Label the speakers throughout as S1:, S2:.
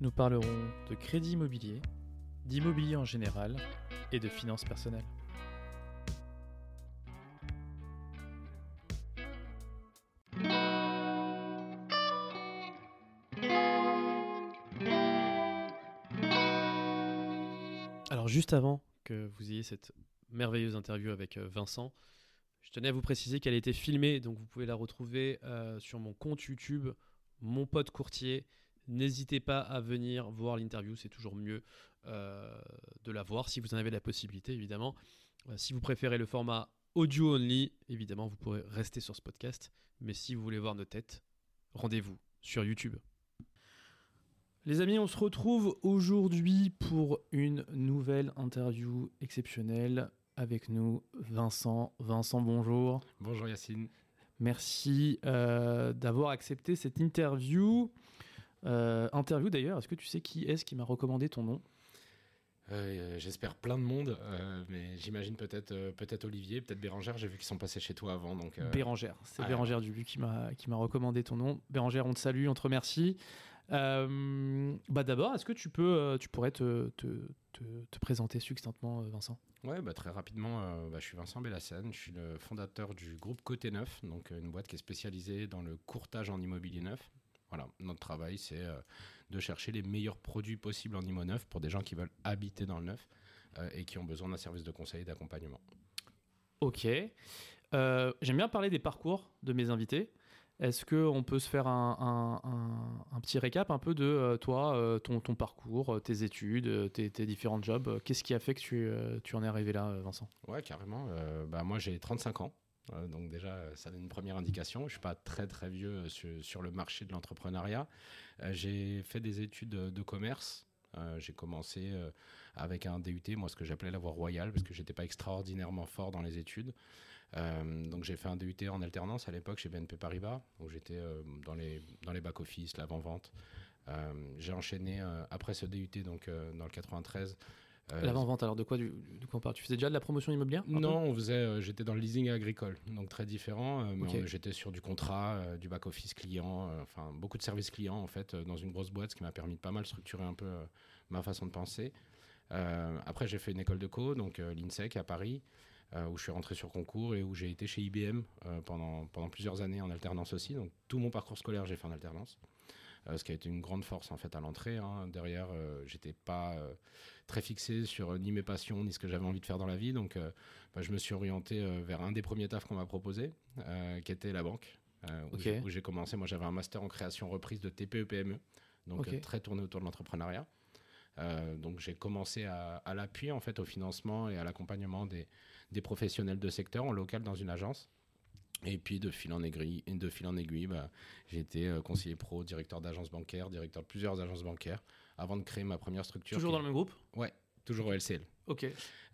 S1: Nous parlerons de crédit immobilier, d'immobilier en général et de finances personnelles. Alors juste avant que vous ayez cette merveilleuse interview avec euh, Vincent, je tenais à vous préciser qu'elle a été filmée, donc vous pouvez la retrouver euh, sur mon compte YouTube, mon pote courtier. N'hésitez pas à venir voir l'interview, c'est toujours mieux euh, de la voir si vous en avez la possibilité, évidemment. Euh, si vous préférez le format audio only, évidemment, vous pourrez rester sur ce podcast. Mais si vous voulez voir nos têtes, rendez-vous sur YouTube. Les amis, on se retrouve aujourd'hui pour une nouvelle interview exceptionnelle. Avec nous, Vincent. Vincent, bonjour.
S2: Bonjour Yacine.
S1: Merci euh, d'avoir accepté cette interview. Euh, interview d'ailleurs, est-ce que tu sais qui est-ce qui m'a recommandé ton nom?
S2: Euh, J'espère plein de monde, euh, mais j'imagine peut-être peut-être Olivier, peut-être Bérangère. J'ai vu qu'ils sont passés chez toi avant, donc.
S1: Bérangère. C'est
S2: ouais.
S1: Bérangère Dubu qui m'a qui m'a recommandé ton nom. Bérangère, on te salue, on te remercie. Bah d'abord, est-ce que tu peux, tu pourrais te, te, te, te présenter succinctement, Vincent?
S2: Ouais, bah, très rapidement, euh, bah, je suis Vincent Bellassane, je suis le fondateur du groupe Côté Neuf, donc une boîte qui est spécialisée dans le courtage en immobilier neuf. Voilà, notre travail, c'est euh, de chercher les meilleurs produits possibles en immo neuf pour des gens qui veulent habiter dans le neuf euh, et qui ont besoin d'un service de conseil et d'accompagnement.
S1: Ok. Euh, J'aime bien parler des parcours de mes invités. Est-ce qu'on peut se faire un, un- un- un petit récap un peu de toi, ton, ton parcours, tes études, tes, tes différents jobs? Qu'est-ce qui a fait que tu, tu en es arrivé là, Vincent?
S2: Ouais, carrément. Euh, bah, moi, j'ai 35 ans. Euh, donc déjà, euh, ça donne une première indication. Je ne suis pas très très vieux euh, sur, le marché de l'entrepreneuriat. J'ai fait des études de, commerce. J'ai commencé avec un DUT, moi ce que j'appelais la voie royale, parce que j'étais pas extraordinairement fort dans les études. Donc j'ai fait un DUT en alternance à l'époque chez BNP Paribas, où j'étais dans les, dans les back-office, l'avant-vente. J'ai enchaîné après ce DUT, donc dans le 93. Euh,
S1: L'avant-vente, alors de quoi, du, de quoi on parle? Tu faisais déjà de la promotion immobilière
S2: non, on faisait, euh, j'étais dans le leasing agricole, donc très différent. euh, j'étais sur du contrat, euh, du back office client, enfin beaucoup de services clients en fait dans une grosse boîte, ce qui m'a permis de pas mal structurer un peu ma façon de penser. Après, j'ai fait une école de co, donc l'INSEC à Paris, où je suis rentré sur concours et où j'ai été chez IBM pendant pendant plusieurs années en alternance aussi. Donc tout mon parcours scolaire, j'ai fait en alternance. Euh, ce qui a été une grande force en fait à l'entrée. hein. Derrière, euh, j'étais pas euh, très fixé sur ni mes passions ni ce que j'avais envie de faire dans la vie. Donc, bah, je me suis orienté vers un des premiers tafs qu'on m'a proposé, qui était la banque, euh, où j'ai- où j'ai commencé. Moi, j'avais un master en création reprise de TPE-PME, E, donc euh, très tourné autour de l'entrepreneuriat. Euh, donc, j'ai commencé à, à l'appui en fait au financement et à l'accompagnement des, des professionnels de secteur en local dans une agence. Et puis de fil en aiguille, de fil en aiguille bah, j'ai été euh, conseiller pro, directeur d'agence bancaire, directeur de plusieurs agences bancaires, avant de créer ma première structure.
S1: Toujours
S2: qui-
S1: dans le même groupe?
S2: Ouais, toujours au LCL.
S1: Ok,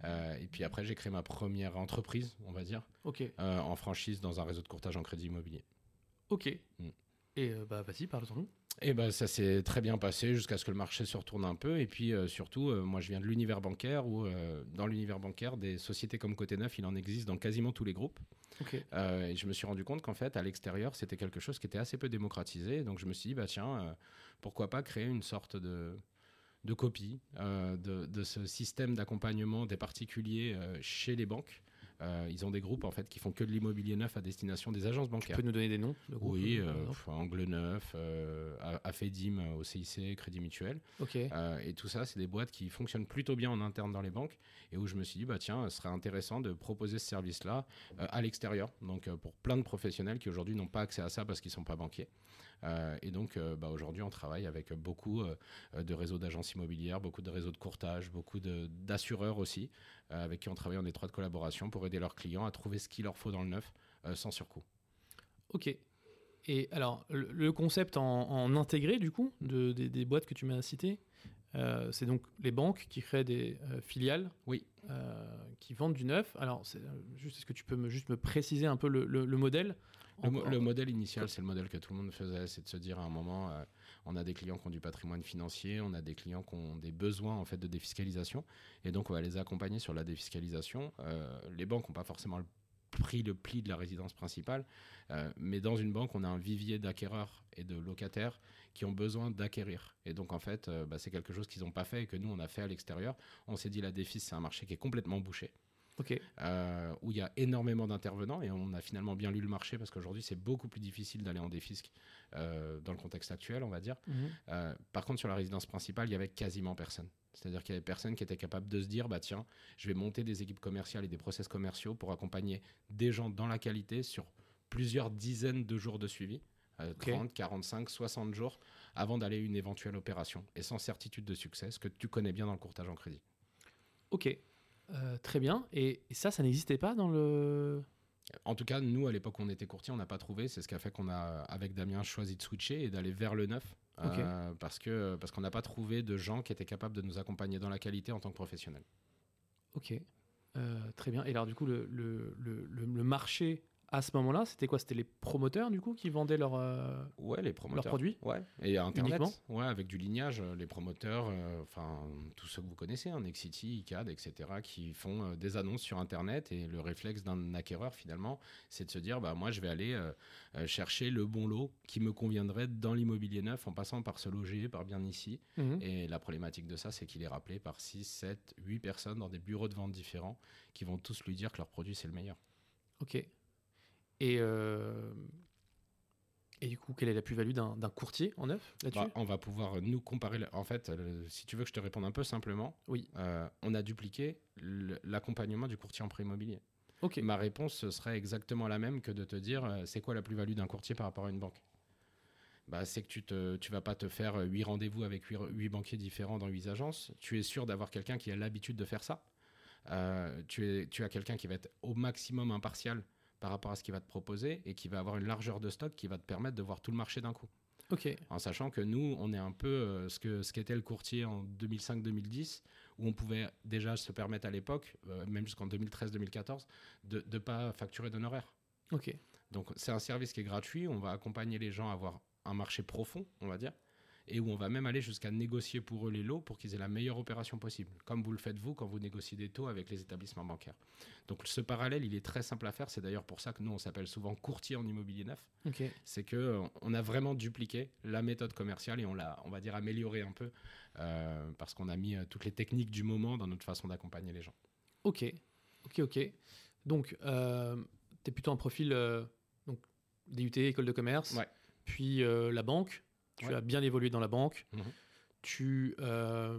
S2: Euh, et puis après, j'ai créé ma première entreprise, on va dire,
S1: ok,
S2: euh, en franchise dans un réseau de courtage en crédit immobilier.
S1: ok.
S2: Mm.
S1: Et euh, bah vas-y, parle-nous.
S2: Et ben ça s'est très bien passé jusqu'à ce que le marché se retourne un peu. Et puis euh, surtout, euh, moi je viens de l'univers bancaire où euh, dans l'univers bancaire, des sociétés comme Côté Neuf, il en existe dans quasiment tous les groupes. Et je me suis rendu compte qu'en fait, à l'extérieur, c'était quelque chose qui était assez peu démocratisé. Donc je me suis dit, bah tiens, pourquoi pas créer une sorte de, de copie de, de ce système d'accompagnement des particuliers chez les banques Euh, ils ont des groupes en fait qui font que de l'immobilier neuf à destination des agences
S1: Tu
S2: bancaires.
S1: peux nous donner des noms de groupes,
S2: Oui,
S1: euh,
S2: euh, pff, Angle Neuf, euh, Afedim au CIC, Crédit Mutuel.
S1: Ok.
S2: Et tout ça, c'est des boîtes qui fonctionnent plutôt bien en interne dans les banques et où je me suis dit, bah tiens, ce serait intéressant de proposer ce service-là à l'extérieur. Donc pour plein de professionnels qui aujourd'hui n'ont pas accès à ça parce qu'ils ne sont pas banquiers. Euh, et donc euh, bah, aujourd'hui, on travaille avec beaucoup euh, de réseaux d'agences immobilières, beaucoup de réseaux de courtage, beaucoup d'assureurs aussi, avec qui on travaille en étroite collaboration pour aider leurs clients à trouver ce qu'il leur faut dans le neuf sans surcoût.
S1: Ok. Et alors, le, concept en, en intégré, du coup, de, des, des boîtes que tu m'as citées, euh, c'est donc les banques qui créent des euh, filiales
S2: Oui.
S1: euh, qui vendent du neuf. Alors, euh, juste, est-ce que tu peux me, juste me préciser un peu le, le- le modèle?
S2: Le, mo- modèle initial, c'est le modèle que tout le monde faisait, c'est de se dire à un moment, euh, on a des clients qui ont du patrimoine financier, on a des clients qui ont des besoins en fait de défiscalisation, et donc on va les accompagner sur la défiscalisation. Euh, les banques n'ont pas forcément le pris le pli de la résidence principale, euh, mais dans une banque, on a un vivier d'acquéreurs et de locataires qui ont besoin d'acquérir. Et donc en fait, euh, bah, c'est quelque chose qu'ils n'ont pas fait et que nous on a fait à l'extérieur. On s'est dit la défis, c'est un marché qui est complètement bouché Euh, où il y a énormément d'intervenants et on a finalement bien lu le marché parce qu'aujourd'hui c'est beaucoup plus difficile d'aller en défisque euh, dans le contexte actuel, on va dire.
S1: Mhm.
S2: Euh, par contre, sur la résidence principale, il y avait quasiment personne. C'est-à-dire qu'il y avait personne qui était capable de se dire bah tiens, je vais monter des équipes commerciales et des process commerciaux pour accompagner des gens dans la qualité sur plusieurs dizaines de jours de suivi. euh,
S1: Ok.
S2: 30, 45, 60 jours avant d'aller à une éventuelle opération et sans certitude de succès, ce que tu connais bien dans le courtage en crédit.
S1: Ok. Euh, très bien. Et, et ça, ça n'existait pas dans le.
S2: En tout cas, nous, à l'époque où on était courtier, on n'a pas trouvé. C'est ce qui a fait qu'on a, avec Damien, choisi de switcher et d'aller vers le neuf. Euh, parce que parce qu'on n'a pas trouvé de gens qui étaient capables de nous accompagner dans la qualité en tant que professionnels.
S1: Ok. Euh, très bien. Et alors, du coup, le, le- le marché à ce moment-là, c'était quoi? C'était les promoteurs, du coup, qui vendaient leur, euh,
S2: Ouais, les promoteurs.
S1: leurs produits?
S2: Ouais. Et Internet.
S1: Uniquement?
S2: Ouais, avec du lignage, euh, les promoteurs, euh, enfin tous ceux que vous connaissez, hein, Nexity, ICAD, etc., qui font euh, des annonces sur Internet. Et le réflexe d'un acquéreur, finalement, c'est de se dire, bah moi, je vais aller chercher le bon lot qui me conviendrait dans l'immobilier neuf, en passant par se loger, par bien ici.
S1: Mhm.
S2: Et la problématique de ça, c'est qu'il est rappelé par 6, 7, 8 personnes dans des bureaux de vente différents qui vont tous lui dire que leur produit, c'est le meilleur.
S1: Ok. Et, euh, et du coup, quelle est la plus-value d'un courtier en neuf là-dessus
S2: Bah, on va pouvoir euh, nous comparer. En fait, euh, si tu veux que je te réponde un peu simplement,
S1: Oui.
S2: euh, on a dupliqué l'accompagnement du courtier en prêt immobilier.
S1: Ok.
S2: Ma réponse ce serait exactement la même que de te dire c'est quoi la plus-value d'un courtier par rapport à une banque? Bah, c'est que tu ne tu vas pas te faire 8 rendez-vous avec 8, banquiers différents dans 8 agences. Tu es sûr d'avoir quelqu'un qui a l'habitude de faire ça? Euh, tu, es, tu as quelqu'un qui va être au maximum impartial par rapport à ce qu'il va te proposer et qui va avoir une largeur de stock qui va te permettre de voir tout le marché d'un coup.
S1: Ok.
S2: En sachant que nous, on est un peu euh, ce que ce qu'était le courtier en 2005-2010, où on pouvait déjà se permettre à l'époque, euh, même jusqu'en 2013-2014, de ne pas facturer d'honoraires.
S1: Ok.
S2: Donc c'est un service qui est gratuit, on va accompagner les gens à avoir un marché profond, on va dire, et où on va même aller jusqu'à négocier pour eux les lots pour qu'ils aient la meilleure opération possible, comme vous le faites vous quand vous négociez des taux avec les établissements bancaires. Donc ce parallèle, il est très simple à faire, c'est d'ailleurs pour ça que nous, on s'appelle souvent courtier en immobilier neuf,
S1: Ok.
S2: c'est que euh, on a vraiment dupliqué la méthode commerciale et on l'a, on va dire, amélioré un peu euh, parce qu'on a mis euh, toutes les techniques du moment dans notre façon d'accompagner les gens.
S1: Ok. Ok. Ok. Donc, euh, tu es plutôt un profil euh, donc, DUT, école de commerce,
S2: Ouais.
S1: puis la banque. Tu
S2: Ouais.
S1: as bien évolué dans la banque.
S2: Mhm.
S1: Tu. euh,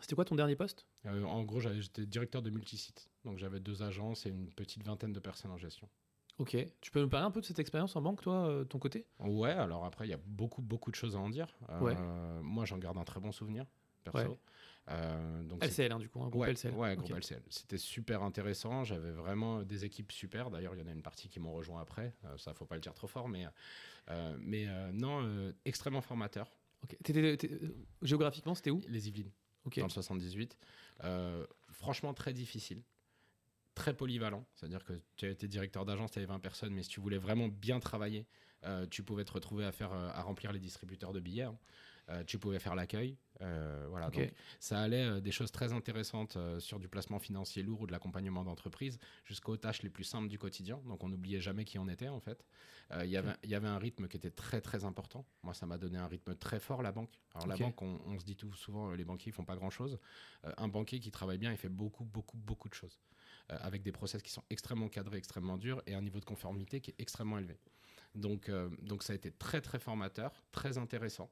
S1: C'était quoi ton dernier poste?
S2: Euh, en gros, j'étais directeur de multisite, donc j'avais deux agences et une petite vingtaine de personnes en gestion.
S1: Ok. Tu peux nous parler un peu de cette expérience en banque, toi, euh, ton côté?
S2: Ouais, alors après, il y a beaucoup, beaucoup de choses à en dire. Euh,
S1: Ouais.
S2: Moi, j'en garde un très bon souvenir, perso.
S1: Ouais.
S2: Euh, donc
S1: LCL, hein, du coup, un groupe
S2: ouais,
S1: LCL.
S2: Ouais, groupe LCL. C'était super intéressant. J'avais vraiment des équipes super. D'ailleurs, il y en a une partie qui m'ont rejoint après. Euh, ça, faut pas le dire trop fort, mais, mais euh, non, euh, extrêmement formateur.
S1: Euh, géographiquement, c'était où?
S2: Les Yvelines, dans le 78. Euh, franchement, très difficile. Très polyvalent. C'est-à-dire que tu as été directeur d'agence, tu avais 20 personnes, mais si tu voulais vraiment bien travailler, euh, tu pouvais te retrouver à, faire, euh, à remplir les distributeurs de billets. hein. Euh, tu pouvais faire l'accueil. Euh, voilà, donc ça allait euh, des choses très intéressantes sur du placement financier lourd ou de l'accompagnement d'entreprise jusqu'aux tâches les plus simples du quotidien. Donc on n'oubliait jamais qui on était en fait. Il y avait- il y avait un rythme qui était très très important. Moi ça m'a donné un rythme très fort la banque. Alors la banque, on, on se dit tout souvent les banquiers ils font pas grand chose. un banquier qui travaille bien, il fait beaucoup beaucoup beaucoup de choses. euh, avec des process qui sont extrêmement cadrés, extrêmement durs et un niveau de conformité qui est extrêmement élevé. Donc, euh, donc ça a été très très formateur, très intéressant.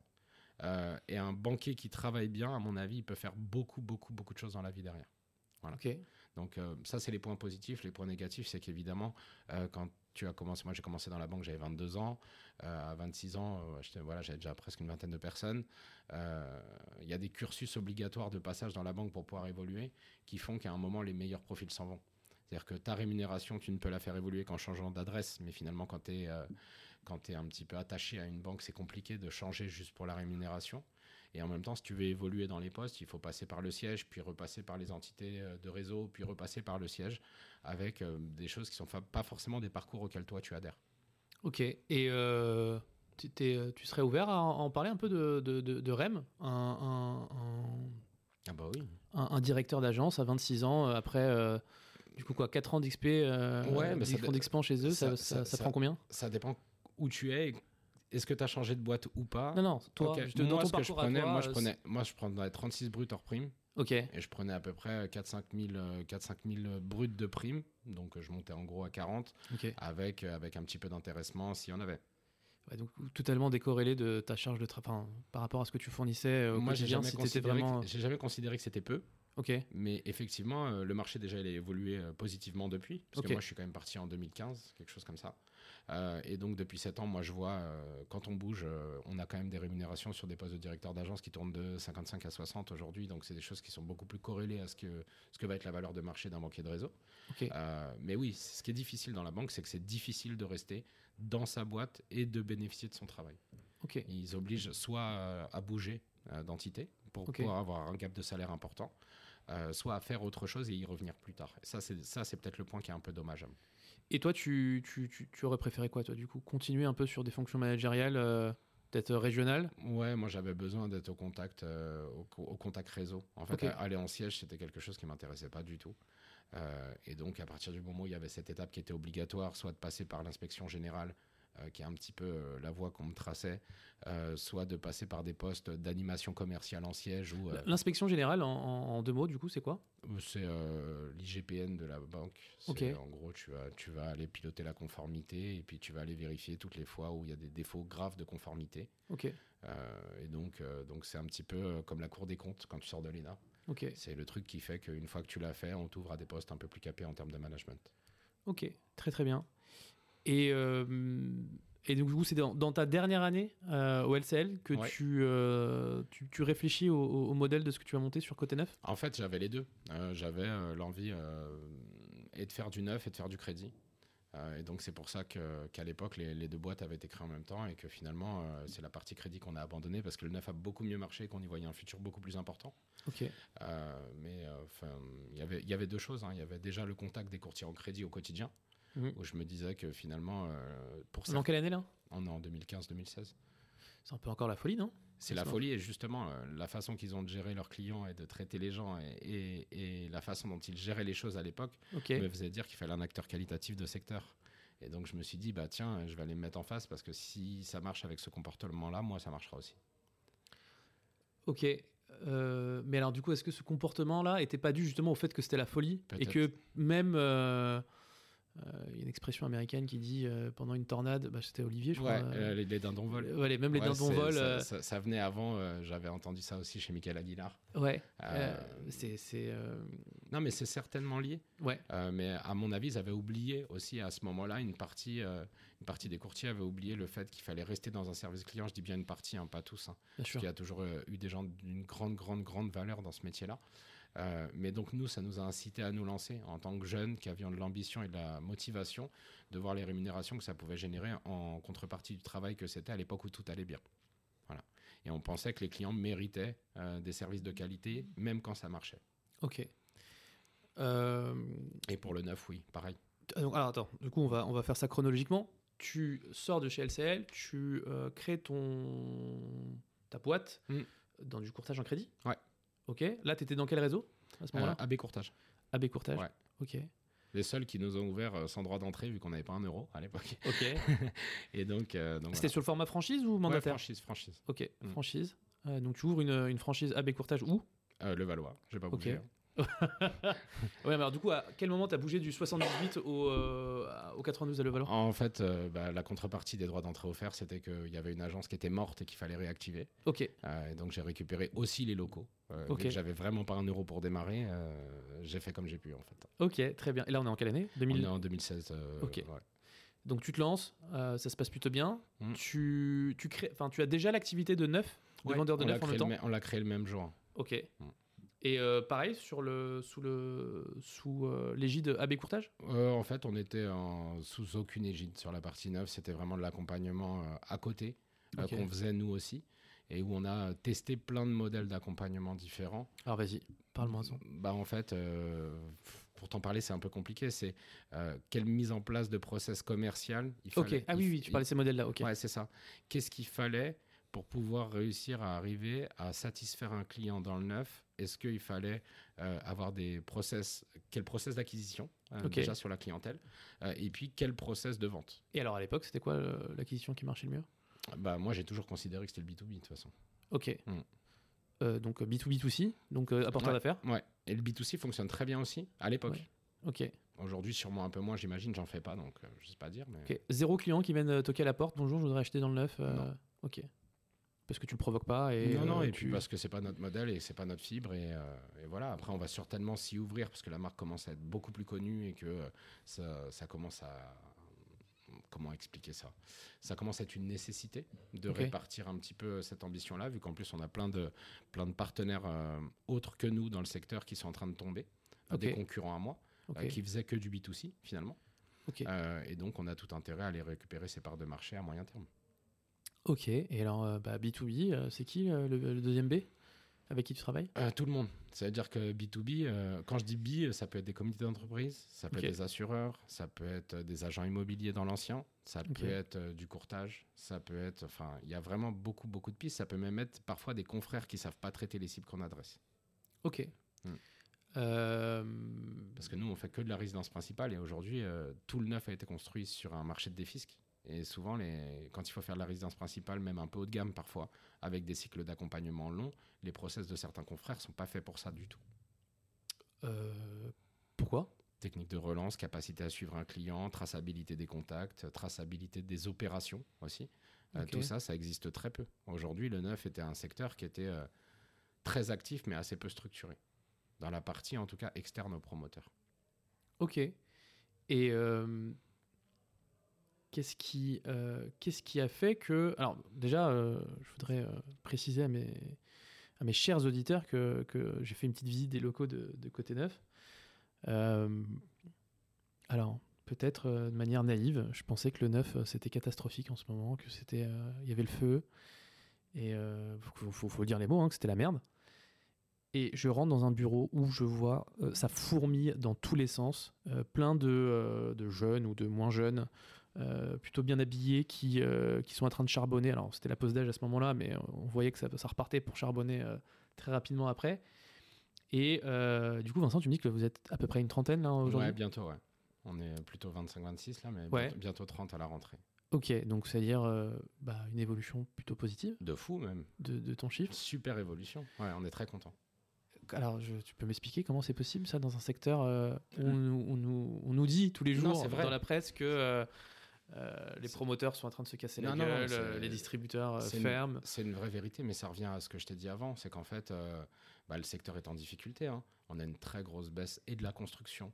S2: Euh, et un banquier qui travaille bien, à mon avis, il peut faire beaucoup beaucoup beaucoup de choses dans la vie derrière.
S1: Ok.
S2: Donc euh, ça, c'est les points positifs. Les points négatifs, c'est qu'évidemment, euh, quand tu as commencé, moi j'ai commencé dans la banque, j'avais 22 ans. À 26 ans, voilà, j'avais déjà presque une vingtaine de personnes. Il y a des cursus obligatoires de passage dans la banque pour pouvoir évoluer qui font qu'à un moment, les meilleurs profils s'en vont. C'est-à-dire que ta rémunération, tu ne peux la faire évoluer qu'en changeant d'adresse, mais finalement, quand tu es, quand tu es un petit peu attaché à une banque, c'est compliqué de changer juste pour la rémunération. Et en même temps, si tu veux évoluer dans les postes, il faut passer par le siège, puis repasser par les entités euh, de réseau, puis repasser par le siège, avec euh, des choses qui sont fa- pas forcément des parcours auxquels toi tu adhères.
S1: Ok. Et euh, tu- t'es- tu serais ouvert à en parler un peu de, de, de- de REM, un, un- un-
S2: Ah bah oui.
S1: un- un directeur d'agence à 26 ans, après, euh, du coup, quoi, 4 ans d'XP, euh,
S2: Ouais, mais ça
S1: d'expérience chez eux, ça-
S2: ça
S1: ça- prend combien?
S2: Ça dépend où tu es. Est-ce que tu as changé de boîte ou pas
S1: Non, non, toi,
S2: Ok.
S1: je
S2: moi, ce que je
S1: à
S2: prenais,
S1: toi,
S2: moi, je
S1: euh,
S2: prenais, moi, je prenais 36 bruts hors prime.
S1: Ok,
S2: Et je prenais à peu près 4-5 000, euh, 4-5 000 bruts de prime. Donc euh, je montais en gros à 40
S1: ok.
S2: avec, euh, avec un petit peu d'intéressement s'il y en avait.
S1: Ouais, donc totalement décorrélé de ta charge de travail par rapport à ce que tu fournissais euh, au
S2: Moi, j'ai jamais,
S1: si vraiment...
S2: jamais considéré que c'était peu.
S1: Ok,
S2: Mais effectivement, euh, le marché déjà il a évolué euh, positivement depuis. Parce que moi je suis quand même parti en 2015, quelque chose comme ça. Euh, et donc depuis 7 ans, moi je vois, euh, quand on bouge, euh, on a quand même des rémunérations sur des postes de directeur d'agence qui tournent de 55 à 60 aujourd'hui. Donc c'est des choses qui sont beaucoup plus corrélées à ce que, ce que va être la valeur de marché d'un banquier de réseau. mais oui, ce qui est difficile dans la banque, c'est que c'est difficile de rester dans sa boîte et de bénéficier de son travail. Ils obligent soit à bouger d'entité pour pouvoir avoir un gap de salaire important, euh, soit à faire autre chose et y revenir plus tard. Et ça, c'est ça, c'est peut-être le point qui est un peu dommageable.
S1: Et toi, tu, tu, tu, tu aurais préféré quoi, toi, du coup? Continuer un peu sur des fonctions managériales, euh, peut-être régionales
S2: Ouais, moi j'avais besoin d'être au contact, euh, au, co- au contact réseau. En fait, aller en siège, c'était quelque chose qui m'intéressait pas du tout. Euh, et donc, à partir du moment où il y avait cette étape qui était obligatoire, soit de passer par l'inspection générale, euh, qui est un petit peu euh, la voie qu'on me traçait, euh, soit de passer par des postes d'animation commerciale en siège ou
S1: L'inspection générale, en, deux mots, du coup, c'est quoi?
S2: C'est l'IGPN de la banque. En gros, tu vas, tu vas aller piloter la conformité et puis tu vas aller vérifier toutes les fois où il y a des défauts graves de conformité. Et donc, donc c'est un petit peu comme la Cour des comptes quand tu sors de l'ENA. C'est le truc qui fait qu'une fois que tu l'as fait, on t'ouvre à des postes un peu plus capés en termes de management.
S1: ok. Très, très bien. Et, euh, et donc, du coup, c'est dans, dans ta dernière année euh, au LCL que
S2: Ouais.
S1: tu, euh, tu, tu réfléchis au, modèle de ce que tu vas monter sur Côté Neuf?
S2: En fait, j'avais les deux. J'avais l'envie et de faire du neuf et de faire du crédit. Et donc, c'est pour ça qu'à l'époque, les, les deux boîtes avaient été créées en même temps et que finalement, euh, c'est la partie crédit qu'on a abandonnée parce que le neuf a beaucoup mieux marché et qu'on y voyait un futur beaucoup plus important.
S1: Ok,
S2: Euh, mais euh, enfin, il y avait- il y avait deux choses. hein. Il y avait déjà le contact des courtiers en crédit au quotidien,
S1: Mhm.
S2: où je me disais que finalement, euh, pour
S1: dans
S2: certains,
S1: quelle année, là
S2: on est en 2015-2016.
S1: C'est un peu encore la folie, non
S2: C'est la folie et justement euh, la façon qu'ils ont de gérer leurs clients et de traiter les gens et, et- et la façon dont ils géraient les choses à l'époque me faisait dire qu'il fallait un acteur qualitatif de secteur. Et donc je me suis dit, bah tiens, je vais aller me mettre en face parce que si ça marche avec ce comportement-là, moi ça marchera aussi.
S1: ok. Euh, mais alors, du coup, est-ce que ce comportement-là était pas dû justement au fait que c'était la folie et que même euh, euh, il y a une expression américaine qui dit euh, pendant une tornade, bah, c'était Olivier, je
S2: Ouais,
S1: crois.
S2: euh, les, les dindons volent.
S1: ouais, les- même les
S2: Ouais,
S1: dindons volent.
S2: Ça, ça- ça venait avant, j'avais entendu ça aussi chez Michael Aguilar.
S1: ouais, c'est.
S2: Non, mais c'est certainement lié.
S1: ouais,
S2: mais à mon avis, ils avaient oublié aussi à ce moment-là, une partie, une partie des courtiers avait oublié le fait qu'il fallait rester dans un service client. Je dis bien une partie, hein, pas tous. hein.
S1: bien
S2: Parce
S1: sûr.
S2: qu'il y a toujours eu des gens d'une grande, grande, grande valeur dans ce métier-là. Euh, mais donc nous, ça nous a incité à nous lancer en tant que jeunes qui avions de l'ambition et de la motivation de voir les rémunérations que ça pouvait générer en contrepartie du travail que c'était à l'époque où tout allait bien. Voilà. Et on pensait que les clients méritaient euh, des services de qualité, même quand ça marchait.
S1: Ok. Euh,
S2: Et pour le neuf, oui, pareil.
S1: Ah, donc, alors attends, du coup on va, on va faire ça chronologiquement. Tu sors de chez LCL, tu crées ton ta boîte
S2: Mm.
S1: dans du courtage en crédit?
S2: Ouais.
S1: Ok. Là, tu étais dans quel réseau à ce
S2: Euh,
S1: moment-là
S2: AB Courtage.
S1: AB Courtage.
S2: Ouais.
S1: Ok.
S2: Les seuls qui nous ont ouvert euh, sans droit d'entrée vu qu'on n'avait pas un euro à l'époque.
S1: Ok.
S2: Et donc, euh, donc
S1: C'était sur le format franchise ou.
S2: Ouais,
S1: mandataire
S2: franchise, franchise.
S1: Ok.
S2: Mm.
S1: Franchise. Euh, donc tu ouvres une, une franchise AB Courtage où?
S2: Euh, le Valois, j'ai pas bougé.
S1: ouais, mais alors du coup, à quel moment t'as bougé du 78 au, euh, au 92 à Levallois
S2: En fait, euh, bah, la contrepartie des droits d'entrée offerts, c'était qu'il y avait une agence qui était morte et qu'il fallait réactiver.
S1: Ok,
S2: Euh, et donc j'ai récupéré aussi les locaux. Euh, vu
S1: Ok.
S2: que j'avais vraiment pas un euro pour démarrer, j'ai fait comme j'ai pu en fait.
S1: ok, très bien. Et là, on est en quelle année? 2000...
S2: On est en 2016. euh,
S1: Ok.
S2: ouais.
S1: Donc tu te lances, euh, ça se passe plutôt bien.
S2: Mm.
S1: Tu, tu, crées, tu as déjà l'activité de neuf, de
S2: Ouais,
S1: vendeur de neuf en même
S2: le
S1: temps
S2: On l'a créé le même jour.
S1: Ok.
S2: Mm.
S1: Et euh, pareil, sur le, sous le sous euh, l'égide AB Courtage?
S2: Euh, en fait, on était en- sous aucune égide sur la partie neuve. C'était vraiment de l'accompagnement euh, à côté euh,
S1: Ok.
S2: qu'on faisait nous aussi et où on a testé plein de modèles d'accompagnement différents.
S1: Alors vas-y, parle-moi-en.
S2: Bah, en fait, euh, pour t'en parler, c'est un peu compliqué. C'est euh, quelle mise en place de process commercial il
S1: Ok,
S2: fallait.
S1: ah
S2: il
S1: oui, oui, tu parlais de ces modèles-là, ok.
S2: Ouais, c'est ça. Qu'est-ce qu'il fallait pour pouvoir réussir à arriver à satisfaire un client dans le neuf Est-ce qu'il fallait euh, avoir des process, quel process d'acquisition euh,
S1: Ok.
S2: déjà sur la clientèle Euh, Et puis quel process de vente?
S1: Et alors à l'époque, c'était quoi euh, l'acquisition qui marchait le mieux?
S2: Bah, Moi, j'ai toujours considéré que c'était le B2B de toute façon.
S1: Ok.
S2: Mm.
S1: Donc B2B2C, donc apporteur
S2: Ouais.
S1: d'affaires?
S2: Ouais. Et le B2C fonctionne très bien aussi à l'époque.
S1: Ouais. Ok.
S2: Aujourd'hui, sûrement un peu moins, j'imagine, j'en fais pas, donc je sais pas dire. Mais...
S1: ok. Zéro client qui viennent toquer à la porte. Bonjour, je voudrais acheter dans le neuf.
S2: Non.
S1: Ok. Parce que tu le provoques pas et.
S2: non, non,
S1: euh,
S2: et
S1: tu-
S2: puis parce que c'est pas notre modèle et c'est pas notre fibre. Et, euh, et voilà, après, on va certainement s'y ouvrir parce que la marque commence à être beaucoup plus connue et que euh, ça, ça commence à. Comment expliquer ça? Ça commence à être une nécessité de répartir un petit peu cette ambition-là, vu qu'en plus, on a plein de, plein de partenaires euh, autres que nous dans le secteur qui sont en train de tomber, des concurrents à moi,
S1: Ok.
S2: euh, qui faisaient que du B2C finalement. Euh, et donc, on a tout intérêt à aller récupérer ces parts de marché à moyen terme.
S1: Ok. Et alors, euh, bah, B2B, euh, c'est qui euh, le, le deuxième B avec qui tu travailles?
S2: Euh, tout le monde. C'est-à-dire que B2B, euh, quand je dis B, ça peut être des comités d'entreprise, ça peut être des assureurs, ça peut être des agents immobiliers dans l'ancien, ça peut être euh, du courtage, ça peut être. Enfin, il y a vraiment beaucoup, beaucoup de pistes. Ça peut même être parfois des confrères qui savent pas traiter les cibles qu'on adresse.
S1: Ok.
S2: Mm.
S1: Euh,
S2: Parce que nous, on fait que de la résidence principale et aujourd'hui, tout le neuf a été construit sur un marché de défisque. Et souvent, les... quand il faut faire de la résidence principale, même un peu haut de gamme parfois, avec des cycles d'accompagnement longs, les process de certains confrères sont pas faits pour ça du tout.
S1: euh, pourquoi?
S2: Technique de relance, capacité à suivre un client, traçabilité des contacts, traçabilité des opérations aussi. Euh, tout ça, ça existe très peu. Aujourd'hui, le neuf était un secteur qui était euh, très actif mais assez peu structuré. Dans la partie, en tout cas, externe aux promoteurs.
S1: Ok. Et qu'est-ce qui, euh, qu'est-ce qui a fait que... Alors déjà, euh, je voudrais euh, préciser à mes, à mes chers auditeurs que, que j'ai fait une petite visite des locaux de, Côté Neuf. Alors, peut-être de manière naïve, je pensais que le neuf, c'était catastrophique en ce moment, que c'était, il y avait le feu. Et il faut, dire les mots, hein, que c'était la merde. Et je rentre dans un bureau où je vois euh, ça fourmille dans tous les sens, plein de, de jeunes ou de moins jeunes, euh, plutôt bien habillés, qui, euh, qui sont en train de charbonner. Alors c'était la pause d'âge à ce moment-là, mais on voyait que ça, ça repartait pour charbonner euh, très rapidement après. Et du coup, Vincent, tu me dis que vous êtes à peu près une trentaine là aujourd'hui
S2: Ouais, bientôt, ouais. On est plutôt 25-26 là, mais
S1: Ouais.
S2: bientôt, bientôt 30 à la rentrée.
S1: Ok, donc c'est-à-dire euh, bah, une évolution plutôt positive
S2: De fou même.
S1: de, de ton chiffre.
S2: Super évolution. Ouais, on est très content.
S1: Alors, je- tu peux m'expliquer comment c'est possible ça dans un secteur euh, où on, nous- on nous, on nous dit tous les
S2: Non,
S1: jours
S2: c'est vrai.
S1: dans la presse que euh, euh, les promoteurs sont en train de se casser la
S2: Non, non, non, c'est-
S1: euh, les distributeurs euh, ferment.
S2: C'est une vraie vérité, mais ça revient à ce que je t'ai dit avant. C'est qu'en fait, euh, bah, le secteur est en difficulté. hein. On a une très grosse baisse et de la construction,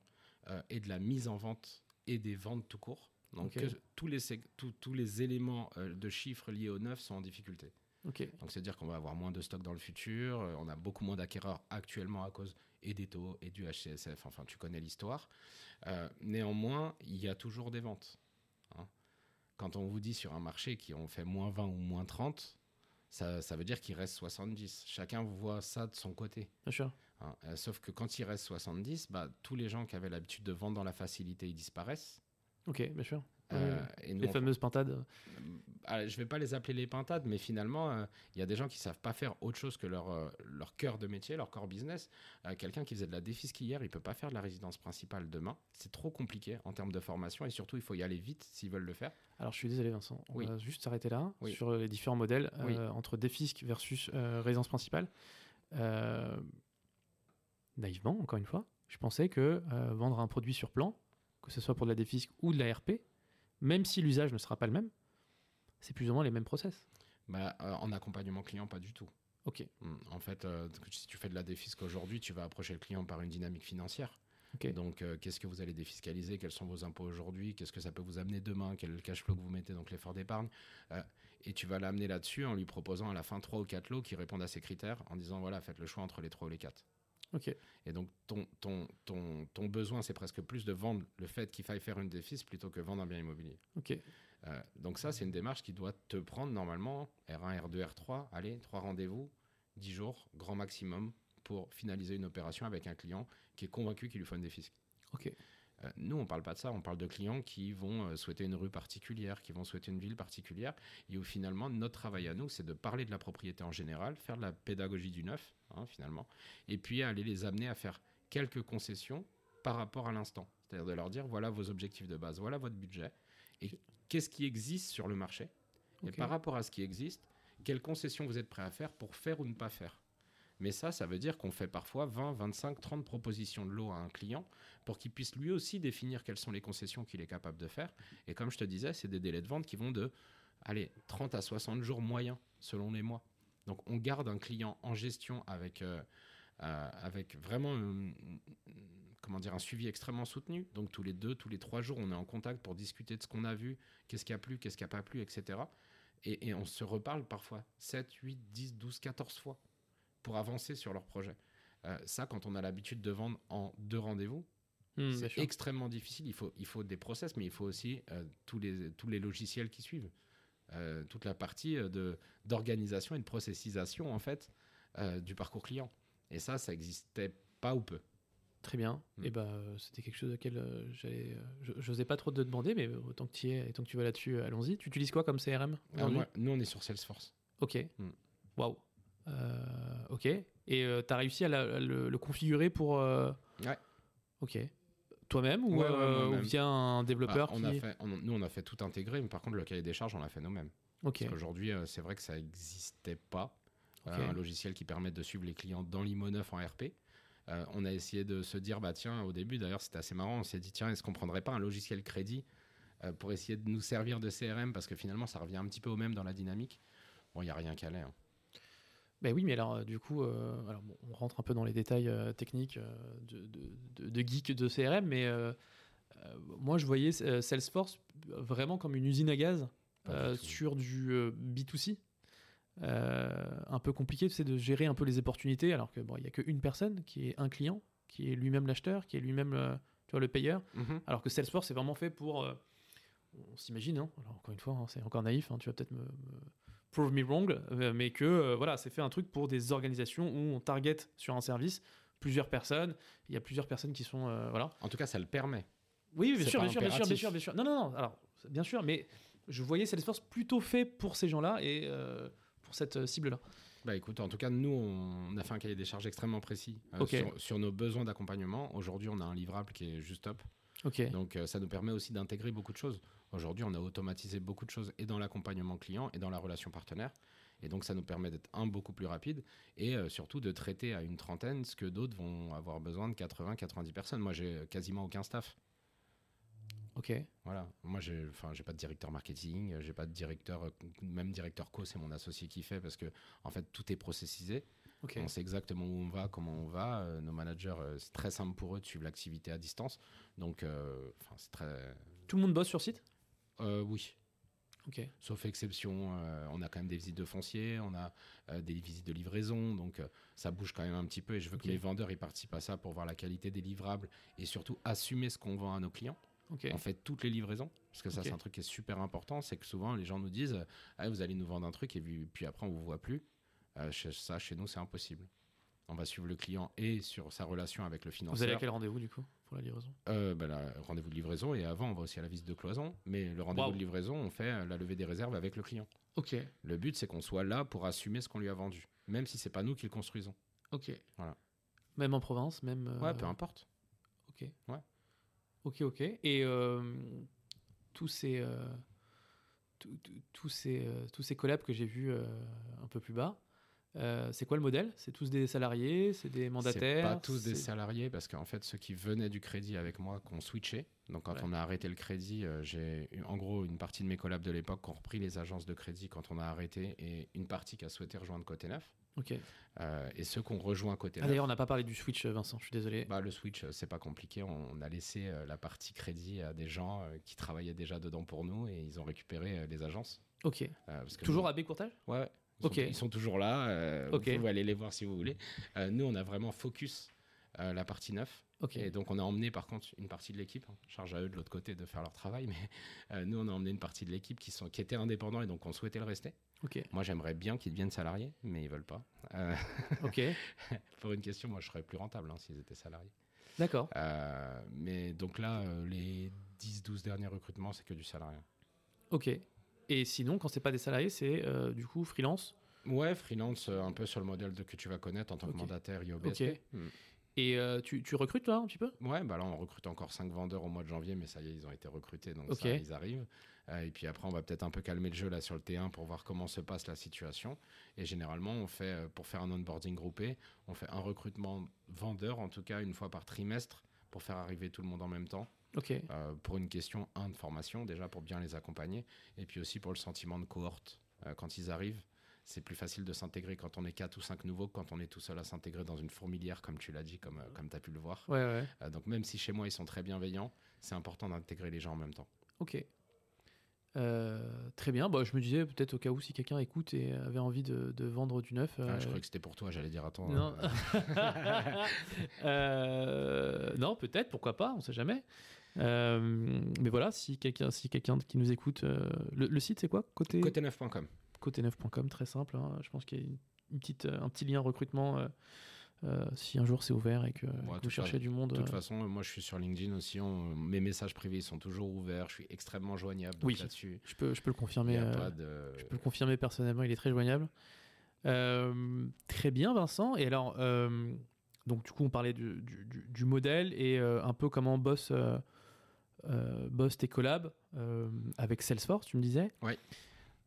S2: euh, et de la mise en vente, et des ventes tout court. Donc, tous, les, tous- éléments de chiffres liés au neuf sont en difficulté. Donc, c'est-à-dire qu'on va avoir moins de stock dans le futur. on a beaucoup moins d'acquéreurs actuellement à cause et des taux et du HCSF. Enfin, tu connais l'histoire. Néanmoins, il y a toujours des ventes. Quand on vous dit sur un marché qui ont fait moins 20 ou moins 30, ça, ça veut dire qu'il reste 70. Chacun voit ça de son côté.
S1: bien sûr.
S2: hein. Euh, sauf que quand il reste 70, bah, tous les gens qui avaient l'habitude de vendre dans la facilité, ils disparaissent.
S1: Ok, bien sûr.
S2: Euh,
S1: Ouais,
S2: et nous,
S1: les
S2: on-
S1: fameuses pintades.
S2: ah, je vais pas les appeler les pintades, mais finalement, euh, il y a des gens qui savent pas faire autre chose que leur, euh, leur cœur de métier, leur core business. Euh, Quelqu'un qui faisait de la défisque hier, il peut pas faire de la résidence principale demain. C'est trop compliqué en termes de formation et surtout, il faut y aller vite s'ils veulent le faire.
S1: Alors, je suis désolé, Vincent. On
S2: Oui.
S1: va juste s'arrêter là
S2: Oui.
S1: sur les différents modèles euh,
S2: Oui.
S1: entre défisque versus euh, résidence principale. Euh, naïvement, encore une fois, je pensais que euh, vendre un produit sur plan, que ce soit pour de la défisque ou de la RP, même si l'usage ne sera pas le même, c'est plus ou moins les mêmes process.
S2: Bah, euh, en accompagnement client, pas du tout.
S1: Ok.
S2: Mm. En fait, euh, si tu fais de la défisque aujourd'hui, tu vas approcher le client par une dynamique financière.
S1: Ok.
S2: Donc, euh, qu'est-ce que vous allez défiscaliser? Quels sont vos impôts aujourd'hui? Qu'est-ce que ça peut vous amener demain? Quel est le cash flow que vous mettez, donc l'effort d'épargne? Euh, Et tu vas l'amener là-dessus en lui proposant à la fin trois ou quatre lots qui répondent à ces critères en disant voilà, faites le choix entre les trois ou les quatre. Et donc, ton, ton, ton, ton besoin, c'est presque plus de vendre le fait qu'il faille faire une défis plutôt que vendre un bien immobilier.
S1: Ok.
S2: Euh, donc ça, c'est une démarche qui doit te prendre normalement R1, R2, R3, allez, trois rendez-vous, 10 jours, grand maximum, pour finaliser une opération avec un client qui est convaincu qu'il lui faut une défisque.
S1: Ok.
S2: Euh, nous, on parle pas de ça, on parle de clients qui vont euh, souhaiter une rue particulière, qui vont souhaiter une ville particulière, et où finalement, notre travail à nous, c'est de parler de la propriété en général, faire de la pédagogie du neuf, hein, finalement, et puis aller les amener à faire quelques concessions par rapport à l'instant. C'est-à-dire de leur dire, voilà vos objectifs de base, voilà votre budget, et qu'est-ce qui existe sur le marché, et par rapport à ce qui existe, quelles concessions vous êtes prêt à faire pour faire ou ne pas faire? Mais ça, ça veut dire qu'on fait parfois 20, 25, 30 propositions de lot à un client pour qu'il puisse lui aussi définir quelles sont les concessions qu'il est capable de faire. Et comme je te disais, c'est des délais de vente qui vont de allez, 30 à 60 jours moyens selon les mois. Donc on garde un client en gestion avec, euh, euh, vraiment euh, un suivi extrêmement soutenu. Donc tous les deux, tous les trois jours, on est en contact pour discuter de ce qu'on a vu, qu'est-ce qui a plu, qu'est-ce qui n'a pas plu, etc. Et, et on se reparle parfois 7, 8, 10, 12, 14 fois pour avancer sur leur projet. Euh, ça, quand on a l'habitude de vendre en deux rendez-vous,
S1: Hmm,
S2: c'est extrêmement difficile. Il faut, il faut des process, mais il faut aussi euh, tous, les, tous les logiciels qui suivent. Euh, toute la partie de, d'organisation et de processisation, en fait, du parcours client. Et ça, ça n'existait pas ou peu.
S1: Très bien.
S2: Mm.
S1: Et bah, euh, c'était quelque chose auquel j'allais. je- j'osais pas trop te demander, mais autant que tu y es et tant que tu vas là-dessus, allons-y. Tu utilises quoi comme CRM
S2: Alors, moi, nous, on est sur Salesforce.
S1: Ok.
S2: Mm.
S1: Waouh. Euh, ok. Et tu as réussi à, la- à le, le configurer pour. euh,
S2: Ouais.
S1: Ok. Toi-même ou,
S2: Ouais, ouais,
S1: euh, ou
S2: moi-même.
S1: via un développeur
S2: Bah, on
S1: qui.
S2: a fait, on- nous, on a fait tout intégrer, mais par contre, le cahier des charges, on l'a fait nous-mêmes.
S1: Ok.
S2: Parce qu'aujourd'hui, euh, c'est vrai que ça n'existait pas. Euh,
S1: Ok.
S2: un logiciel qui permette de suivre les clients dans l'IMO 9 en RP. Euh, on a essayé de se dire, bah tiens, au début d'ailleurs, c'était assez marrant. On s'est dit, tiens, est-ce qu'on prendrait pas un logiciel crédit euh, pour essayer de nous servir de CRM Parce que finalement, ça revient un petit peu au même dans la dynamique. Bon, il n'y a rien qu'à aller. hein.
S1: Ben oui, mais alors euh, du coup, euh, alors, bon, on rentre un peu dans les détails euh, techniques euh, de, de, de- geek de CRM, mais moi je voyais Salesforce vraiment comme une usine à gaz
S2: tout.
S1: sur du euh, B2C. Euh, un peu compliqué c'est de gérer un peu les opportunités alors que bon il y a qu'une personne qui est un client qui est lui-même l'acheteur qui est lui-même euh, tu vois le payeur
S2: Mhm.
S1: alors que Salesforce c'est vraiment fait pour on s'imagine hein, alors encore une fois hein, c'est encore naïf hein, tu vas peut-être me, me prove me wrong euh, mais que euh, voilà c'est fait un truc pour des organisations où on target sur un service plusieurs personnes il y a plusieurs personnes qui sont euh, voilà
S2: En tout cas, ça le permet.
S1: oui, bien sûr, bien sûr, bien sûr, bien sûr, bien sûr. Non, non, non. Alors, bien sûr, mais je voyais Salesforce plutôt fait pour ces gens-là et pour cette cible-là.
S2: Bah écoute, en tout cas, nous, on a fait un cahier des charges extrêmement précis euh, sur nos besoins d'accompagnement. Aujourd'hui, on a un livrable qui est juste top. Donc euh, ça nous permet aussi d'intégrer beaucoup de choses. Aujourd'hui, on a automatisé beaucoup de choses et dans l'accompagnement client et dans la relation partenaire. Et donc ça nous permet d'être un beaucoup plus rapide et euh, surtout de traiter à une trentaine ce que d'autres vont avoir besoin de 80-90 personnes. Moi, j'ai quasiment aucun staff.
S1: Ok.
S2: Voilà. Moi, j'ai, enfin, j'ai pas de directeur marketing, euh, j'ai pas de directeur, euh, même directeur co, c'est mon associé qui fait parce que en fait tout est processisé. On sait exactement où on va, comment on va. Euh, nos managers, euh, c'est très simple pour eux de suivre l'activité à distance. Donc, euh, enfin, c'est très.
S1: Tout le monde bosse sur site?
S2: Oui.
S1: Ok.
S2: Sauf exception, euh, on a quand même des visites de foncier, on a euh, des visites de livraison, donc euh, ça bouge quand même un petit peu et je veux que les vendeurs ils participent à ça pour voir la qualité des livrables et surtout assumer ce qu'on vend à nos clients.
S1: Ok.
S2: On fait toutes les livraisons, parce que ça c'est un truc qui est super important, c'est que souvent les gens nous disent ah, vous allez nous vendre un truc et puis, puis après on vous voit plus. Euh, ça chez nous c'est impossible. On va suivre le client et sur sa relation avec le
S1: Vous
S2: financier.
S1: allez à quel rendez-vous du coup pour la livraison?
S2: Euh, ben, la- rendez-vous de livraison et avant on va aussi à la visite de cloison, mais le rendez-vous de livraison on fait euh, la levée des réserves avec le client.
S1: Ok.
S2: Le but, c'est qu'on soit là pour assumer ce qu'on lui a vendu, même si c'est pas nous qui le construisons.
S1: Ok.
S2: Voilà.
S1: Même en province, même. euh,
S2: Ouais, peu importe.
S1: Ok.
S2: Ouais.
S1: Ok, ok. Et euh, tous ces. tous- ces, tous ces collabs que j'ai vus un peu plus bas, Euh, c'est quoi le modèle? C'est tous des salariés C'est des mandataires
S2: C'est pas tous des salariés parce qu'en fait, ceux qui venaient du crédit avec moi, qu'on switché. Donc, quand
S1: Ouais.
S2: on a arrêté le crédit, euh, j'ai eu en gros une partie de mes collabs de l'époque qui ont repris les agences de crédit quand on a arrêté et une partie qui a souhaité rejoindre Côté Neuf.
S1: Ok.
S2: Euh, et ceux qui ont rejoint Côté
S1: Ah,
S2: Neuf.
S1: D'ailleurs, on n'a pas parlé du switch, euh, Vincent, je suis désolé.
S2: Bah, le switch, c'est pas compliqué. On a laissé la partie crédit à des gens qui travaillaient déjà dedans pour nous et ils ont récupéré les agences.
S1: Ok.
S2: Parce que
S1: Toujours
S2: nous-
S1: à B Courtage
S2: Ouais, ouais. Ils, sont, ils sont toujours là. euh. Vous pouvez aller les voir si vous voulez. Euh, nous, on a vraiment focus euh, la partie neuf.
S1: Ok.
S2: Et donc, on a emmené par contre une partie de l'équipe. hein. Charge à eux de l'autre côté de faire leur travail. Mais euh, nous, on a emmené une partie de l'équipe qui, sont, qui étaient indépendants et donc on souhaitait le rester. Moi, j'aimerais bien qu'ils deviennent salariés, mais ils veulent pas. Euh,
S1: Ok.
S2: pour une question, moi, je serais plus rentable hein, s'ils étaient salariés.
S1: D'accord.
S2: Mais donc là, les 10-12 derniers recrutements, c'est que du salariat.
S1: Ok. Et sinon, quand c'est pas des salariés, c'est euh, du coup freelance.
S2: Ouais, freelance, euh, un peu sur le modèle de, que tu vas connaître en tant que mandataire IOBSP.
S1: Ok.
S2: Mm.
S1: Et euh, tu, tu recrutes toi un petit peu?
S2: Ouais, bah là on recrute encore 5 vendeurs au mois de janvier, mais ça y est, ils ont été recrutés, donc ça, ils arrivent. Euh, et puis après, on va peut-être un peu calmer le jeu là sur le T1 pour voir comment se passe la situation. Et généralement, on fait, pour faire un onboarding groupé, on fait un recrutement vendeur, en tout cas une fois par trimestre, pour faire arriver tout le monde en même temps. Euh, pour une question, un, de formation, déjà pour bien les accompagner, et puis aussi pour le sentiment de cohorte. Euh, quand ils arrivent, c'est plus facile de s'intégrer quand on est 4 ou 5 nouveaux que quand on est tout seul à s'intégrer dans une fourmilière, comme tu l'as dit, comme, euh, comme tu as pu le voir.
S1: Ouais, ouais.
S2: Donc même si chez moi ils sont très bienveillants, c'est important d'intégrer les gens en même temps.
S1: Ok. Très bien. Bah, je me disais peut-être au cas où si quelqu'un écoute et avait envie de, de vendre du neuf.
S2: Ah, je croyais que c'était pour toi, j'allais dire attends.
S1: Non. non, peut-être, pourquoi pas, on sait jamais. Euh, mais voilà, si quelqu'un si quelqu'un qui nous écoute, euh, le, le site c'est quoi? Côté
S2: Côté9.com.
S1: côté9.com, très simple. hein. Je pense qu'il y a une, une petite, euh, un petit lien recrutement euh, si un jour c'est ouvert et que, que vous cherchez du monde.
S2: De toute
S1: euh,
S2: façon, moi je suis sur LinkedIn aussi. on- mes messages privés sont toujours ouverts. Je suis extrêmement joignable
S1: Oui.
S2: là-dessus.
S1: je, peux, je peux le confirmer. euh,
S2: de.
S1: Je peux le confirmer personnellement, il est très joignable. Très bien, Vincent. Et alors, donc du coup, on parlait du, du- du- modèle et un peu comment bosse, euh, euh, bosse tes collabs euh, avec Salesforce, tu me disais.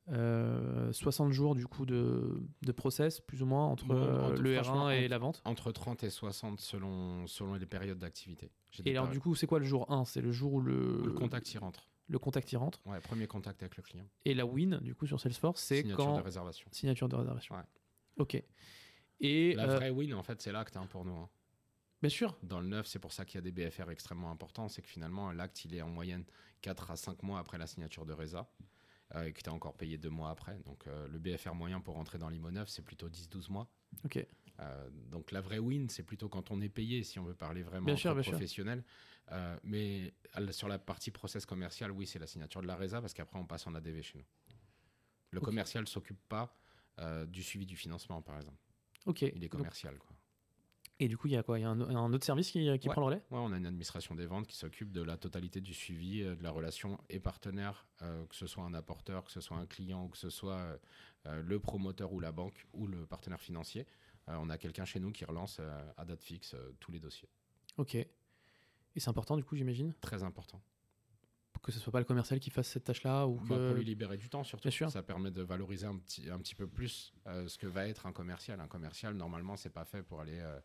S1: Euh, 60 jours du coup de, de process, plus ou moins, entre
S2: Bon,
S1: euh,
S2: entre-
S1: le
S2: franchement,
S1: R1 et
S2: entre-
S1: la vente.
S2: Entre 30 et 60 selon, selon les périodes d'activité.
S1: Et alors, du coup, c'est quoi le jour 1 C'est le jour où le,
S2: où le contact y rentre.
S1: le contact y rentre.
S2: Ouais, premier contact avec le client.
S1: Et la win, du coup, sur Salesforce, c'est
S2: Signature
S1: quand.
S2: de réservation.
S1: Signature de réservation.
S2: Ouais.
S1: Ok. Et
S2: La
S1: euh,
S2: vraie win, en fait, c'est l'acte hein, pour nous. hein.
S1: Bien sûr,
S2: Dans le neuf, c'est pour ça qu'il y a des BFR extrêmement importants. C'est que finalement, l'acte, il est en moyenne 4 à 5 mois après la signature de Reza. euh, et que tu as encore payé 2 mois après. Donc euh, le BFR moyen pour rentrer dans l'IMO 9, c'est plutôt 10-12 mois.
S1: ok.
S2: Euh, donc la vraie win, c'est plutôt quand on est payé, si on veut parler vraiment
S1: Bien sûr, bien sûr.
S2: professionnel. Euh, mais sur la partie process commercial, oui, c'est la signature de la RESA parce qu'après, on passe en ADV chez nous. Le commercial ne s'occupe pas du suivi du financement, par exemple.
S1: Ok.
S2: Il est
S1: Donc,
S2: commercial. Quoi.
S1: Et du coup, il y a quoi? Il y a un, un autre service qui, qui
S2: Ouais.
S1: prend le relais?
S2: Ouais, on a une administration des ventes qui s'occupe de la totalité du suivi, euh, de la relation et partenaire, euh, que ce soit un apporteur, que ce soit un client ou que ce soit euh, le promoteur ou la banque ou le partenaire financier. Euh, on a quelqu'un chez nous qui relance à date fixe tous les dossiers.
S1: Ok. Et c'est important, du coup, j'imagine,
S2: Très important.
S1: Que ce soit pas le commercial qui fasse cette tâche-là ou
S2: Bah,
S1: que.
S2: pour lui libérer du temps surtout.
S1: Bien sûr.
S2: Ça permet de valoriser un petit, un petit peu plus euh, ce que va être un commercial. Un commercial, normalement, c'est pas fait pour aller, euh,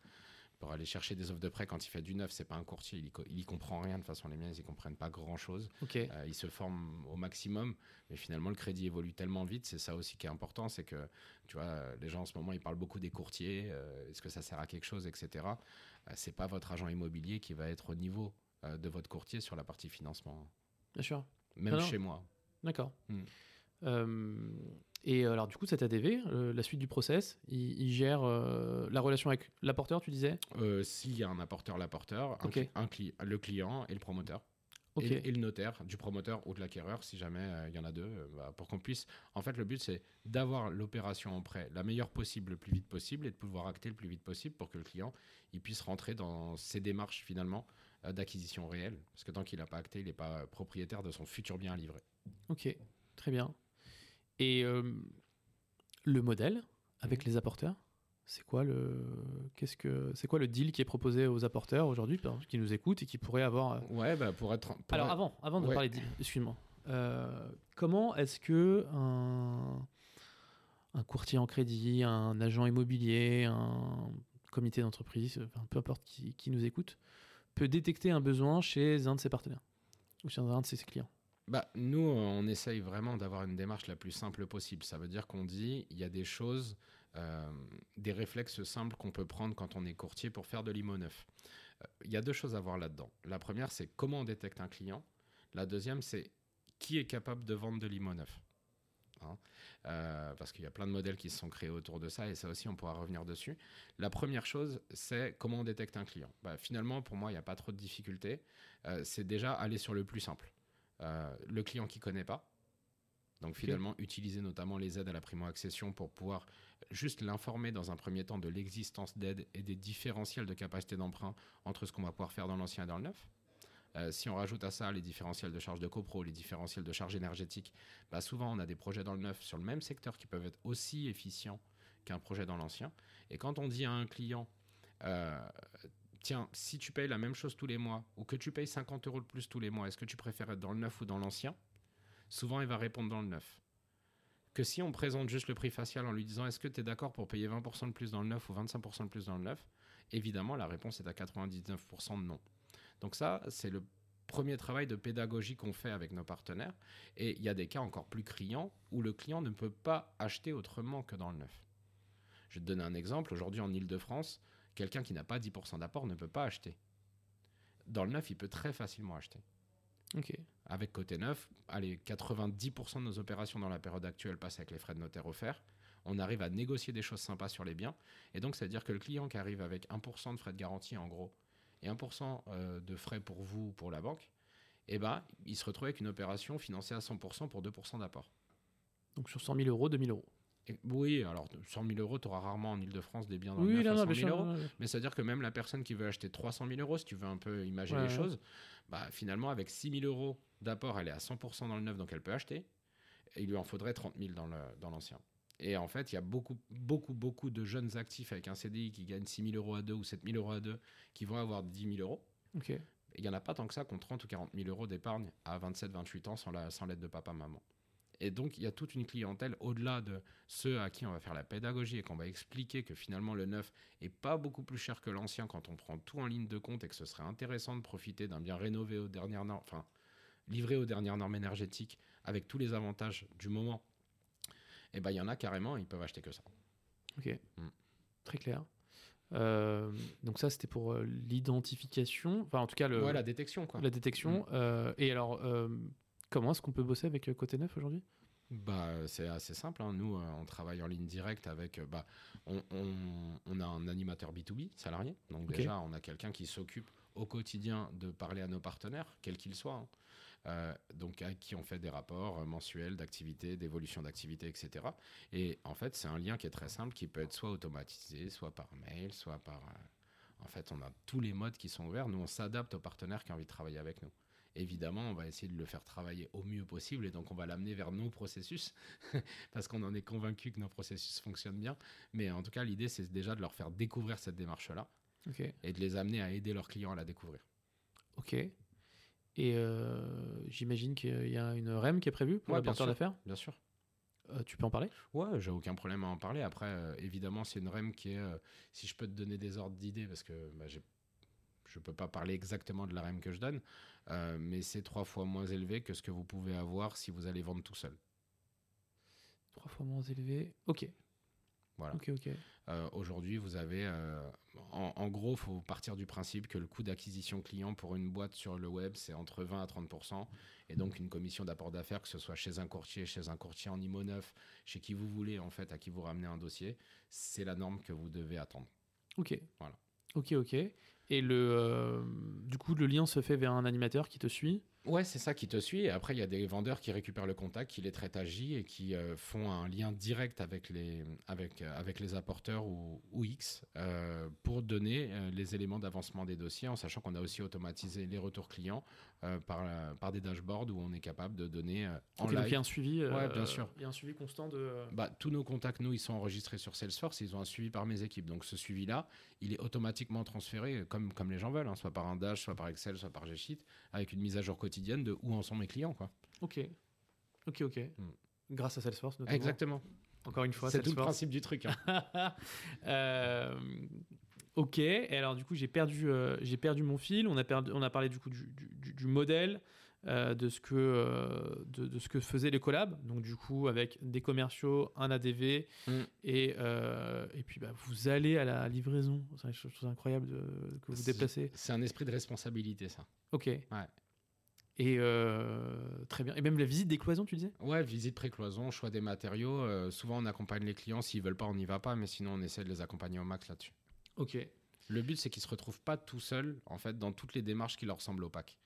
S2: pour aller chercher des offres de prêt quand il fait du neuf. C'est pas un courtier. Il y, co- il y comprend rien. De toute façon, les miens, ils y comprennent pas grand chose.
S1: Ok.
S2: Euh, ils se forment au maximum, mais finalement le crédit évolue tellement vite, c'est ça aussi qui est important, c'est que tu vois, les gens en ce moment ils parlent beaucoup des courtiers, euh, est-ce que ça sert à quelque chose, etc. Euh, c'est pas votre agent immobilier qui va être au niveau de votre courtier sur la partie financement,
S1: Bien sûr.
S2: même chez moi.
S1: D'accord.
S2: Hmm.
S1: Euh, et alors, du coup, cet ADV, euh, la suite du process, il, il gère euh, la relation avec l'apporteur, tu disais?
S2: S'il y a un apporteur, l'apporteur, un un cli- le client et le promoteur. Et, et le notaire du promoteur ou de l'acquéreur, si jamais il y en a deux, bah, pour qu'on puisse. En fait, le but, c'est d'avoir l'opération en prêt la meilleure possible, le plus vite possible, et de pouvoir acter le plus vite possible pour que le client il puisse rentrer dans ses démarches finalement d'acquisition réelle. Parce que tant qu'il n'a pas acté, il n'est pas euh, propriétaire de son futur bien à livrer.
S1: Ok. Très bien. Et euh, le modèle avec les apporteurs c'est quoi le qu'est-ce que c'est quoi le deal qui est proposé aux apporteurs aujourd'hui qui nous écoutent et qui pourraient avoir euh,
S2: Ouais, bah, pour être. pour
S1: Alors
S2: être-
S1: avant, avant de
S2: Ouais.
S1: parler de deal, excuse-moi. Euh, comment est-ce que un, un courtier en crédit, un agent immobilier, un comité d'entreprise, enfin, peu importe qui, qui nous écoute, peut détecter un besoin chez un de ses partenaires ou chez un de ses clients
S2: bah, nous, on essaye vraiment d'avoir une démarche la plus simple possible. Ça veut dire qu'on dit, il y a des choses, euh, des réflexes simples qu'on peut prendre quand on est courtier pour faire de l'IMO neuf. Euh, Il y a deux choses à voir là-dedans. La première, c'est comment on détecte un client. La deuxième, c'est qui est capable de vendre de l'IMO neuf. Hein Euh, parce qu'il y a plein de modèles qui se sont créés autour de ça, et ça aussi, on pourra revenir dessus. La première chose, c'est comment on détecte un client. Bah, finalement, pour moi, il n'y a pas trop de difficultés. Euh, c'est déjà aller sur le plus simple. Euh, le client qui connaît pas. Donc finalement, utiliser notamment les aides à la primo-accession pour pouvoir juste l'informer dans un premier temps de l'existence d'aides et des différentiels de capacité d'emprunt entre ce qu'on va pouvoir faire dans l'ancien et dans le neuf. Euh, si on rajoute à ça les différentiels de charges de copro, les différentiels de charges énergétiques, bah souvent on a des projets dans le neuf sur le même secteur qui peuvent être aussi efficients qu'un projet dans l'ancien. Et quand on dit à un client, euh, tiens, si tu payes la même chose tous les mois ou que tu payes 50 euros de plus tous les mois, est-ce que tu préfères être dans le neuf ou dans l'ancien? Souvent, il va répondre dans le neuf. Que si on présente juste le prix facial en lui disant est-ce que tu es d'accord pour payer 20% de plus dans le neuf ou 25% de plus dans le neuf? Évidemment, la réponse est à 99% de non. Donc ça, c'est le premier travail de pédagogie qu'on fait avec nos partenaires. Et il y a des cas encore plus criants où le client ne peut pas acheter autrement que dans le neuf. Je vais te donner un exemple. Aujourd'hui, en Ile-de-France, quelqu'un qui n'a pas 10% d'apport ne peut pas acheter. Dans le neuf, il peut très facilement acheter. Avec côté neuf, allez, 90% de nos opérations dans la période actuelle passent avec les frais de notaire offerts. On arrive à négocier des choses sympas sur les biens. Et donc, ça veut dire que le client qui arrive avec 1% de frais de garantie, en gros, et 1% euh, de frais pour vous ou pour la banque, eh ben, il se retrouve avec une opération financée à 100% pour 2% d'apport.
S1: Donc sur 100 000 euros, 2 000 euros.
S2: Et oui, alors 100 000 euros, tu auras rarement en Ile-de-France des biens dans le
S1: Oui, non,
S2: 100
S1: bien
S2: 000
S1: sûr.
S2: euros. Mais c'est-à-dire que même la personne qui veut acheter 300 000 euros, si tu veux un peu imaginer
S1: Ouais,
S2: les
S1: ouais.
S2: choses, bah, finalement, avec 6 000 euros d'apport, elle est à 100% dans le neuf, donc elle peut acheter. Et il lui en faudrait 30 000 dans le- dans l'ancien. Et en fait, il y a beaucoup, beaucoup, beaucoup de jeunes actifs avec un CDI qui gagnent 6 000 euros à deux ou 7 000 euros à deux qui vont avoir 10 000 euros.
S1: Ok.
S2: Et il n'y en a pas tant que ça qui ont 30 ou 40 000 euros d'épargne à 27, 28 ans sans la- sans l'aide de papa, maman. Et donc, il y a toute une clientèle au-delà de ceux à qui on va faire la pédagogie et qu'on va expliquer que finalement le neuf est pas beaucoup plus cher que l'ancien quand on prend tout en ligne de compte et que ce serait intéressant de profiter d'un bien rénové aux dernières normes, enfin, livré aux dernières normes énergétiques avec tous les avantages du moment. Et ben, il y en a carrément, ils peuvent acheter que ça.
S1: Ok.
S2: Mm.
S1: Très clair. Euh, donc ça, c'était pour euh, l'identification, enfin en tout cas le,
S2: ouais, la détection, quoi.
S1: la détection. Euh, et alors, comment est-ce qu'on peut bosser avec Côté Neuf aujourd'hui?
S2: Bah, c'est assez simple. hein. Nous, on travaille en ligne directe avec. bah, on, on- on a un animateur B2B salarié. Donc, déjà, on a quelqu'un qui s'occupe au quotidien de parler à nos partenaires, quels qu'ils soient. hein. Euh, donc, à qui on fait des rapports euh, mensuels d'activité, d'évolution d'activité, etc. Et en fait, c'est un lien qui est très simple, qui peut être soit automatisé, soit par mail, soit par. euh, en fait, on a tous les modes qui sont ouverts. Nous, on s'adapte aux partenaires qui ont envie de travailler avec nous. Évidemment, on va essayer de le faire travailler au mieux possible et donc on va l'amener vers nos processus parce qu'on en est convaincu que nos processus fonctionnent bien. Mais en tout cas, l'idée, c'est déjà de leur faire découvrir cette démarche-là et de les amener à aider leurs clients à la découvrir.
S1: Ok. Et euh, j'imagine qu'il y a une REM qui est prévue pour
S2: Ouais,
S1: le
S2: bien
S1: porteur
S2: sûr.
S1: d'affaires?
S2: Bien sûr.
S1: Euh, tu peux en parler?
S2: Ouais, j'ai aucun problème à en parler. Après, euh, évidemment, c'est une REM qui est, euh, si je peux te donner des ordres d'idées, parce que bah, j'ai- je ne peux pas parler exactement de la REM que je donne, euh, mais c'est trois fois moins élevé que ce que vous pouvez avoir si vous allez vendre tout seul.
S1: Trois fois moins élevé. Ok.
S2: Voilà.
S1: Ok, ok.
S2: Euh, Aujourd'hui, vous avez, euh, en, en gros, il faut partir du principe que le coût d'acquisition client pour une boîte sur le web, c'est entre 20 à 30 et donc une commission d'apport d'affaires, que ce soit chez un courtier, chez un courtier en IMO neuf, chez qui vous voulez, en fait, à qui vous ramenez un dossier, c'est la norme que vous devez attendre.
S1: Ok.
S2: Voilà.
S1: Ok, ok. Et le, euh, du coup, le lien se fait vers un animateur qui te suit.
S2: Ouais, c'est ça qui te suit. Et après, il y a des vendeurs qui récupèrent le contact, qui les traitent à J et qui euh, font un lien direct avec les, avec, euh, avec les apporteurs ou, ou X euh, pour donner euh, les éléments d'avancement des dossiers, en sachant qu'on a aussi automatisé les retours clients par, par des dashboards où on est capable de donner en
S1: Ok, donc il y
S2: live.
S1: a un suivi.
S2: Ouais, bien sûr.
S1: Il y a un suivi constant de.
S2: Bah, tous nos contacts, nous, ils sont enregistrés sur Salesforce, ils ont un suivi par mes équipes. Donc ce suivi-là, il est automatiquement transféré comme, comme les gens veulent, hein, soit par un Dash, soit par Excel, soit par G-Sheet, avec une mise à jour quotidienne de où en sont mes clients. Quoi.
S1: Ok. Ok, ok.
S2: Mm.
S1: Grâce à Salesforce, notamment.
S2: Exactement.
S1: Encore une fois,
S2: C'est tout le principe du truc. hein.
S1: Euh, ok. Et alors du coup, j'ai perdu, euh, j'ai perdu mon fil. On a perdu, on a parlé du coup du, du- modèle, euh, de ce que, de, de ce que faisaient les collabs. Donc du coup, avec des commerciaux, un ADV,
S2: Mm.
S1: et et puis bah, vous allez à la livraison. C'est une chose incroyable de- que vous déplacez.
S2: C'est un esprit de responsabilité, ça.
S1: Ok. Et euh, très bien. Et même la visite des cloisons, tu disais?
S2: Ouais, visite pré-cloison, choix des matériaux. euh, souvent, on accompagne les clients. S'ils veulent pas, on n'y va pas. Mais sinon, on essaie de les accompagner au max là-dessus.
S1: Ok.
S2: Le but, c'est qu'ils se retrouvent pas tout seuls, en fait, dans toutes les démarches qui leur semblent opaques.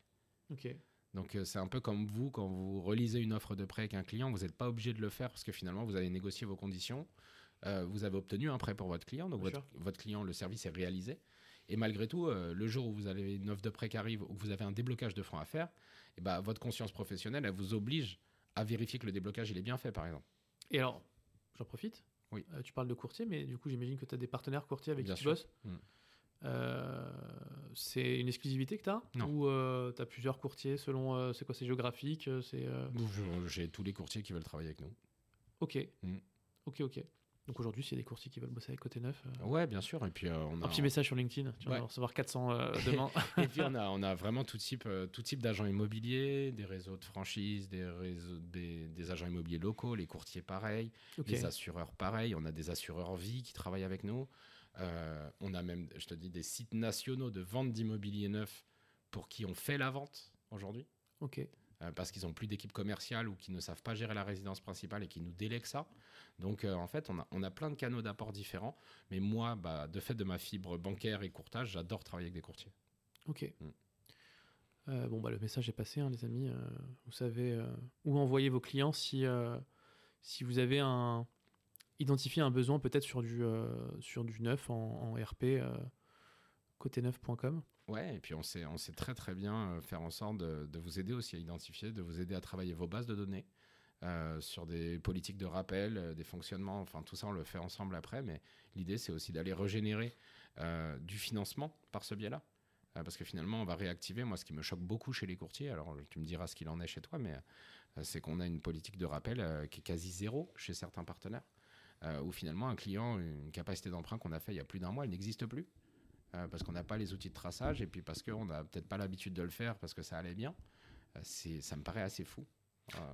S1: Ok.
S2: Donc, euh, c'est un peu comme vous, quand vous relisez une offre de prêt avec un client, vous n'êtes pas obligé de le faire parce que finalement, vous avez négocié vos conditions. Vous avez obtenu un prêt pour votre client. Donc, votre, votre client, le service est réalisé. Et malgré tout, le jour où vous avez une offre de prêt qui arrive ou que vous avez un déblocage de fonds à faire, eh ben, votre conscience professionnelle, elle vous oblige à vérifier que le déblocage, il est bien fait, par exemple.
S1: Et alors, j'en profite.
S2: Oui.
S1: Euh, tu parles de courtier, mais du coup, j'imagine que tu as des partenaires courtiers avec
S2: Bien
S1: qui tu bosses.
S2: Mm.
S1: Euh, c'est une exclusivité que tu as
S2: Non.
S1: Ou tu as plusieurs courtiers selon. euh, c'est quoi C'est géographique euh, C'est. euh,
S2: J'ai tous les courtiers qui veulent travailler avec nous.
S1: Ok.
S2: Mm.
S1: Ok, ok. Donc aujourd'hui, s'il y a des courtiers qui veulent bosser avec Côté Neuf, euh,
S2: Ouais, bien sûr. Et puis, euh, on a,
S1: un petit message sur LinkedIn. Tu vas
S2: Ouais.
S1: recevoir 400 euh, demain.
S2: Et puis on a, on a vraiment tout type, euh, tout type d'agents immobiliers, des réseaux de franchise, des, réseaux, des, des agents immobiliers locaux, les courtiers pareil,
S1: ok.
S2: les assureurs pareil. On a des assureurs vie qui travaillent avec nous. Euh, on a même, je te dis, des sites nationaux de vente d'immobilier neuf pour qui on fait la vente aujourd'hui.
S1: Ok.
S2: parce qu'ils n'ont plus d'équipe commerciale ou qui ne savent pas gérer la résidence principale et qui nous délèguent ça. Donc euh, en fait, on a, on a plein de canaux d'apport différents. Mais moi, bah, de fait de ma fibre bancaire et courtage, j'adore travailler avec des courtiers.
S1: Ok.
S2: Mm.
S1: Euh, bon, bah, le message est passé, hein, les amis. Euh, vous savez où envoyer vos clients si, si vous avez un, identifié un besoin peut-être sur, du euh, sur du neuf en, en RP, euh, côté-neuf.com.
S2: Ouais, et puis on sait, on sait très très bien faire en sorte de, de vous aider aussi à identifier, de vous aider à travailler vos bases de données euh, sur des politiques de rappel, euh, des fonctionnements, enfin tout ça on le fait ensemble après, mais l'idée c'est aussi d'aller régénérer euh, du financement par ce biais-là. Parce que finalement on va réactiver, moi ce qui me choque beaucoup chez les courtiers, alors tu me diras ce qu'il en est chez toi, mais c'est qu'on a une politique de rappel qui est quasi zéro chez certains partenaires, où finalement un client, une capacité d'emprunt qu'on a fait il y a plus d'un mois, elle n'existe plus parce qu'on n'a pas les outils de traçage et puis parce qu'on n'a peut-être pas l'habitude de le faire parce que ça allait bien. Ça me paraît assez fou.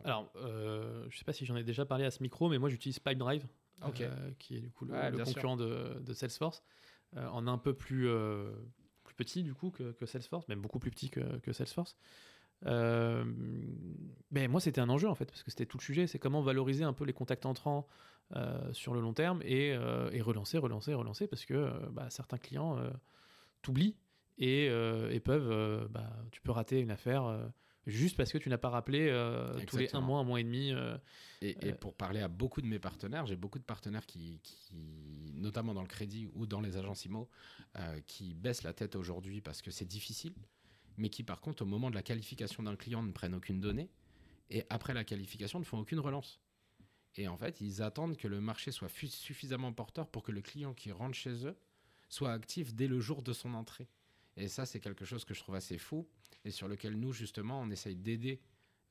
S1: Alors, euh, je sais pas si j'en ai déjà parlé à ce micro, mais moi j'utilise Pipedrive,
S2: Ok.
S1: euh, qui est du coup le,
S2: Ouais,
S1: concurrent de, de Salesforce, euh, en un peu plus, euh, plus petit du coup que, que Salesforce, même beaucoup plus petit que, que Salesforce. Euh, mais moi, c'était un enjeu en fait, parce que c'était tout le sujet. C'est comment valoriser un peu les contacts entrants sur le long terme et, et relancer, relancer, relancer, parce que bah, certains clients t'oublient et, et peuvent, bah, tu peux rater une affaire juste parce que tu n'as pas rappelé euh, tous les un mois, un mois et demi. euh,
S2: Et, et
S1: Euh,
S2: pour parler à beaucoup de mes partenaires, j'ai beaucoup de partenaires qui, qui, notamment dans le crédit ou dans les agences IMO, qui baissent la tête aujourd'hui parce que c'est difficile, mais qui par contre, au moment de la qualification d'un client, ne prennent aucune donnée, et après la qualification, ne font aucune relance. Et en fait, ils attendent que le marché soit suffisamment porteur pour que le client qui rentre chez eux soit actif dès le jour de son entrée. Et ça, c'est quelque chose que je trouve assez fou, et sur lequel nous, justement, on essaye d'aider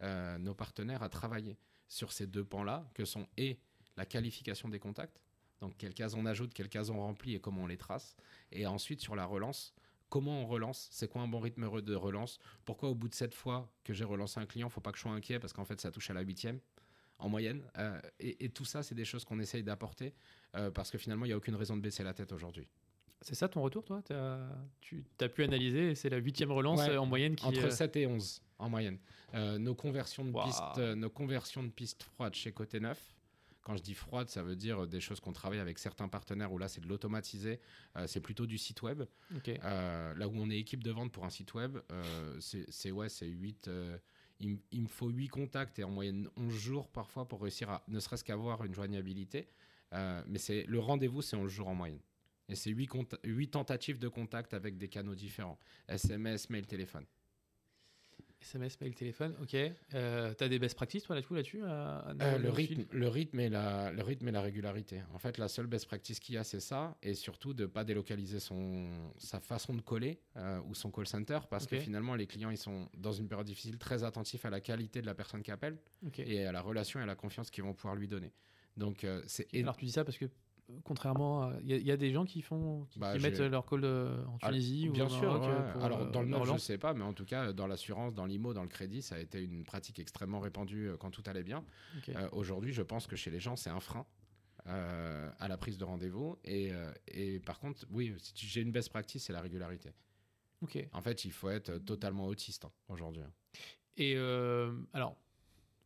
S2: euh, nos partenaires à travailler sur ces deux pans-là, que sont et la qualification des contacts, donc quelles cases on ajoute, quelles cases on remplit et comment on les trace, et ensuite sur la relance, comment on relance, c'est quoi un bon rythme de relance, pourquoi au bout de sept fois que j'ai relancé un client, faut pas que je sois inquiet parce qu'en fait ça touche à la huitième en moyenne, Euh, et, et tout ça c'est des choses qu'on essaye d'apporter euh, parce que finalement il n'y a aucune raison de baisser la tête aujourd'hui.
S1: C'est ça ton retour, toi? Tu as pu analyser, c'est la huitième relance
S2: Ouais,
S1: euh, en moyenne qui.
S2: Entre
S1: euh,
S2: 7 et 11 en moyenne. Euh, nos, conversions de pistes, euh, nos conversions de pistes froides chez Côté Neuf, quand je dis froide, ça veut dire des choses qu'on travaille avec certains partenaires où là c'est de l'automatisé, euh, c'est plutôt du site web. Euh, là où on est équipe de vente pour un site web, euh, c'est ouais, c'est 8. euh, il, me faut 8 contacts et en moyenne 11 jours parfois pour réussir à ne serait-ce qu'avoir une joignabilité. Euh, mais c'est le rendez-vous, c'est 11 jours en moyenne. Et c'est 8, tentatives de contact avec des canaux différents SMS, mail, téléphone.
S1: SMS, mail, téléphone, ok. Euh, T'as des best practices, toi, là-dessus, là-dessus à-
S2: Euh, le, rythme, le, rythme et la, le rythme et la régularité. En fait, la seule best practice qu'il y a, c'est ça. Et surtout, de ne pas délocaliser son, sa façon de coller euh, ou son call center. Parce que finalement, les clients, ils sont, dans une période difficile, très attentifs à la qualité de la personne qui appelle et à la relation et à la confiance qu'ils vont pouvoir lui donner. Donc, euh, c'est
S1: Alors, tu dis ça parce que, contrairement à. Il y, a- il y a des gens qui font. qui,
S2: Bah,
S1: qui mettent leur call euh, en
S2: Ah,
S1: Tunisie ou
S2: Bien sûr. Ouais.
S1: euh, pour,
S2: Alors,
S1: euh,
S2: dans le
S1: la
S2: neuf, je
S1: relance.
S2: sais pas, mais en tout cas, dans l'assurance, dans l'IMO, dans le crédit, ça a été une pratique extrêmement répandue euh, quand tout allait bien. Euh, Aujourd'hui, je pense que chez les gens, c'est un frein euh, à la prise de rendez-vous. Et, euh, et par contre, oui, si j'ai une best practice, c'est la régularité.
S1: Ok.
S2: En fait, il faut être totalement autiste hein, aujourd'hui.
S1: Et euh, alors,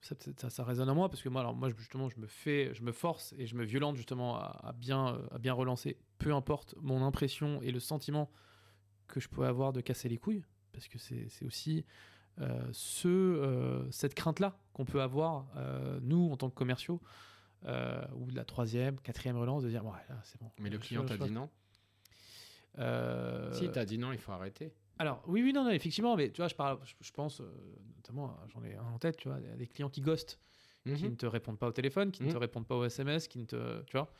S1: ça, peut-être- ça, ça résonne à moi parce que moi, alors moi, justement, je me fais, je me force et je me violente justement à, à bien, euh, à bien relancer, peu importe mon impression et le sentiment que je peux avoir de casser les couilles, parce que c'est aussi euh, ce, euh, cette crainte-là qu'on peut avoir euh, nous en tant que commerciaux. ou de la troisième, quatrième relance, de dire, ouais, là, c'est bon.
S2: Mais le client t'a dit non? Si, t'as dit non, il faut arrêter.
S1: Alors, oui, oui, non, non, effectivement, mais tu vois, je, parle, je, je pense, euh, notamment, à- j'en ai un en tête, tu vois, des clients qui ghostent, qui
S2: Mhm.
S1: ne te répondent pas au téléphone, qui ne te
S2: Mhm.
S1: répondent pas au SMS, qui ne te. Tu vois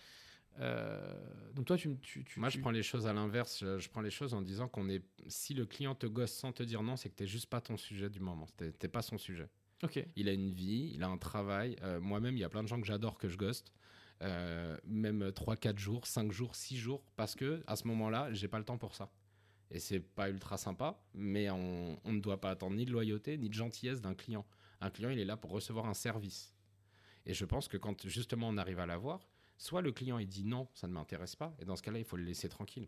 S1: Euh, Donc, toi, tu. tu, tu
S2: Moi,
S1: tu-
S2: je prends les choses à l'inverse. Je, je prends les choses en disant qu'on est. Si le client te gosse sans te dire non, c'est que t'es juste pas ton sujet du moment. T'es pas son sujet.
S1: Ok,
S2: Il a une vie, il a un travail. Euh, Moi-même, il y a plein de gens que j'adore que je ghost. Euh, même 3, 4 jours, 5 jours, 6 jours, parce que à ce moment-là, j'ai pas le temps pour ça. Et c'est pas ultra sympa, mais on, on ne doit pas attendre ni de loyauté, ni de gentillesse d'un client. Un client, il est là pour recevoir un service. Et je pense que quand justement on arrive à l'avoir, soit le client il dit non, ça ne m'intéresse pas, et dans ce cas-là, il faut le laisser tranquille.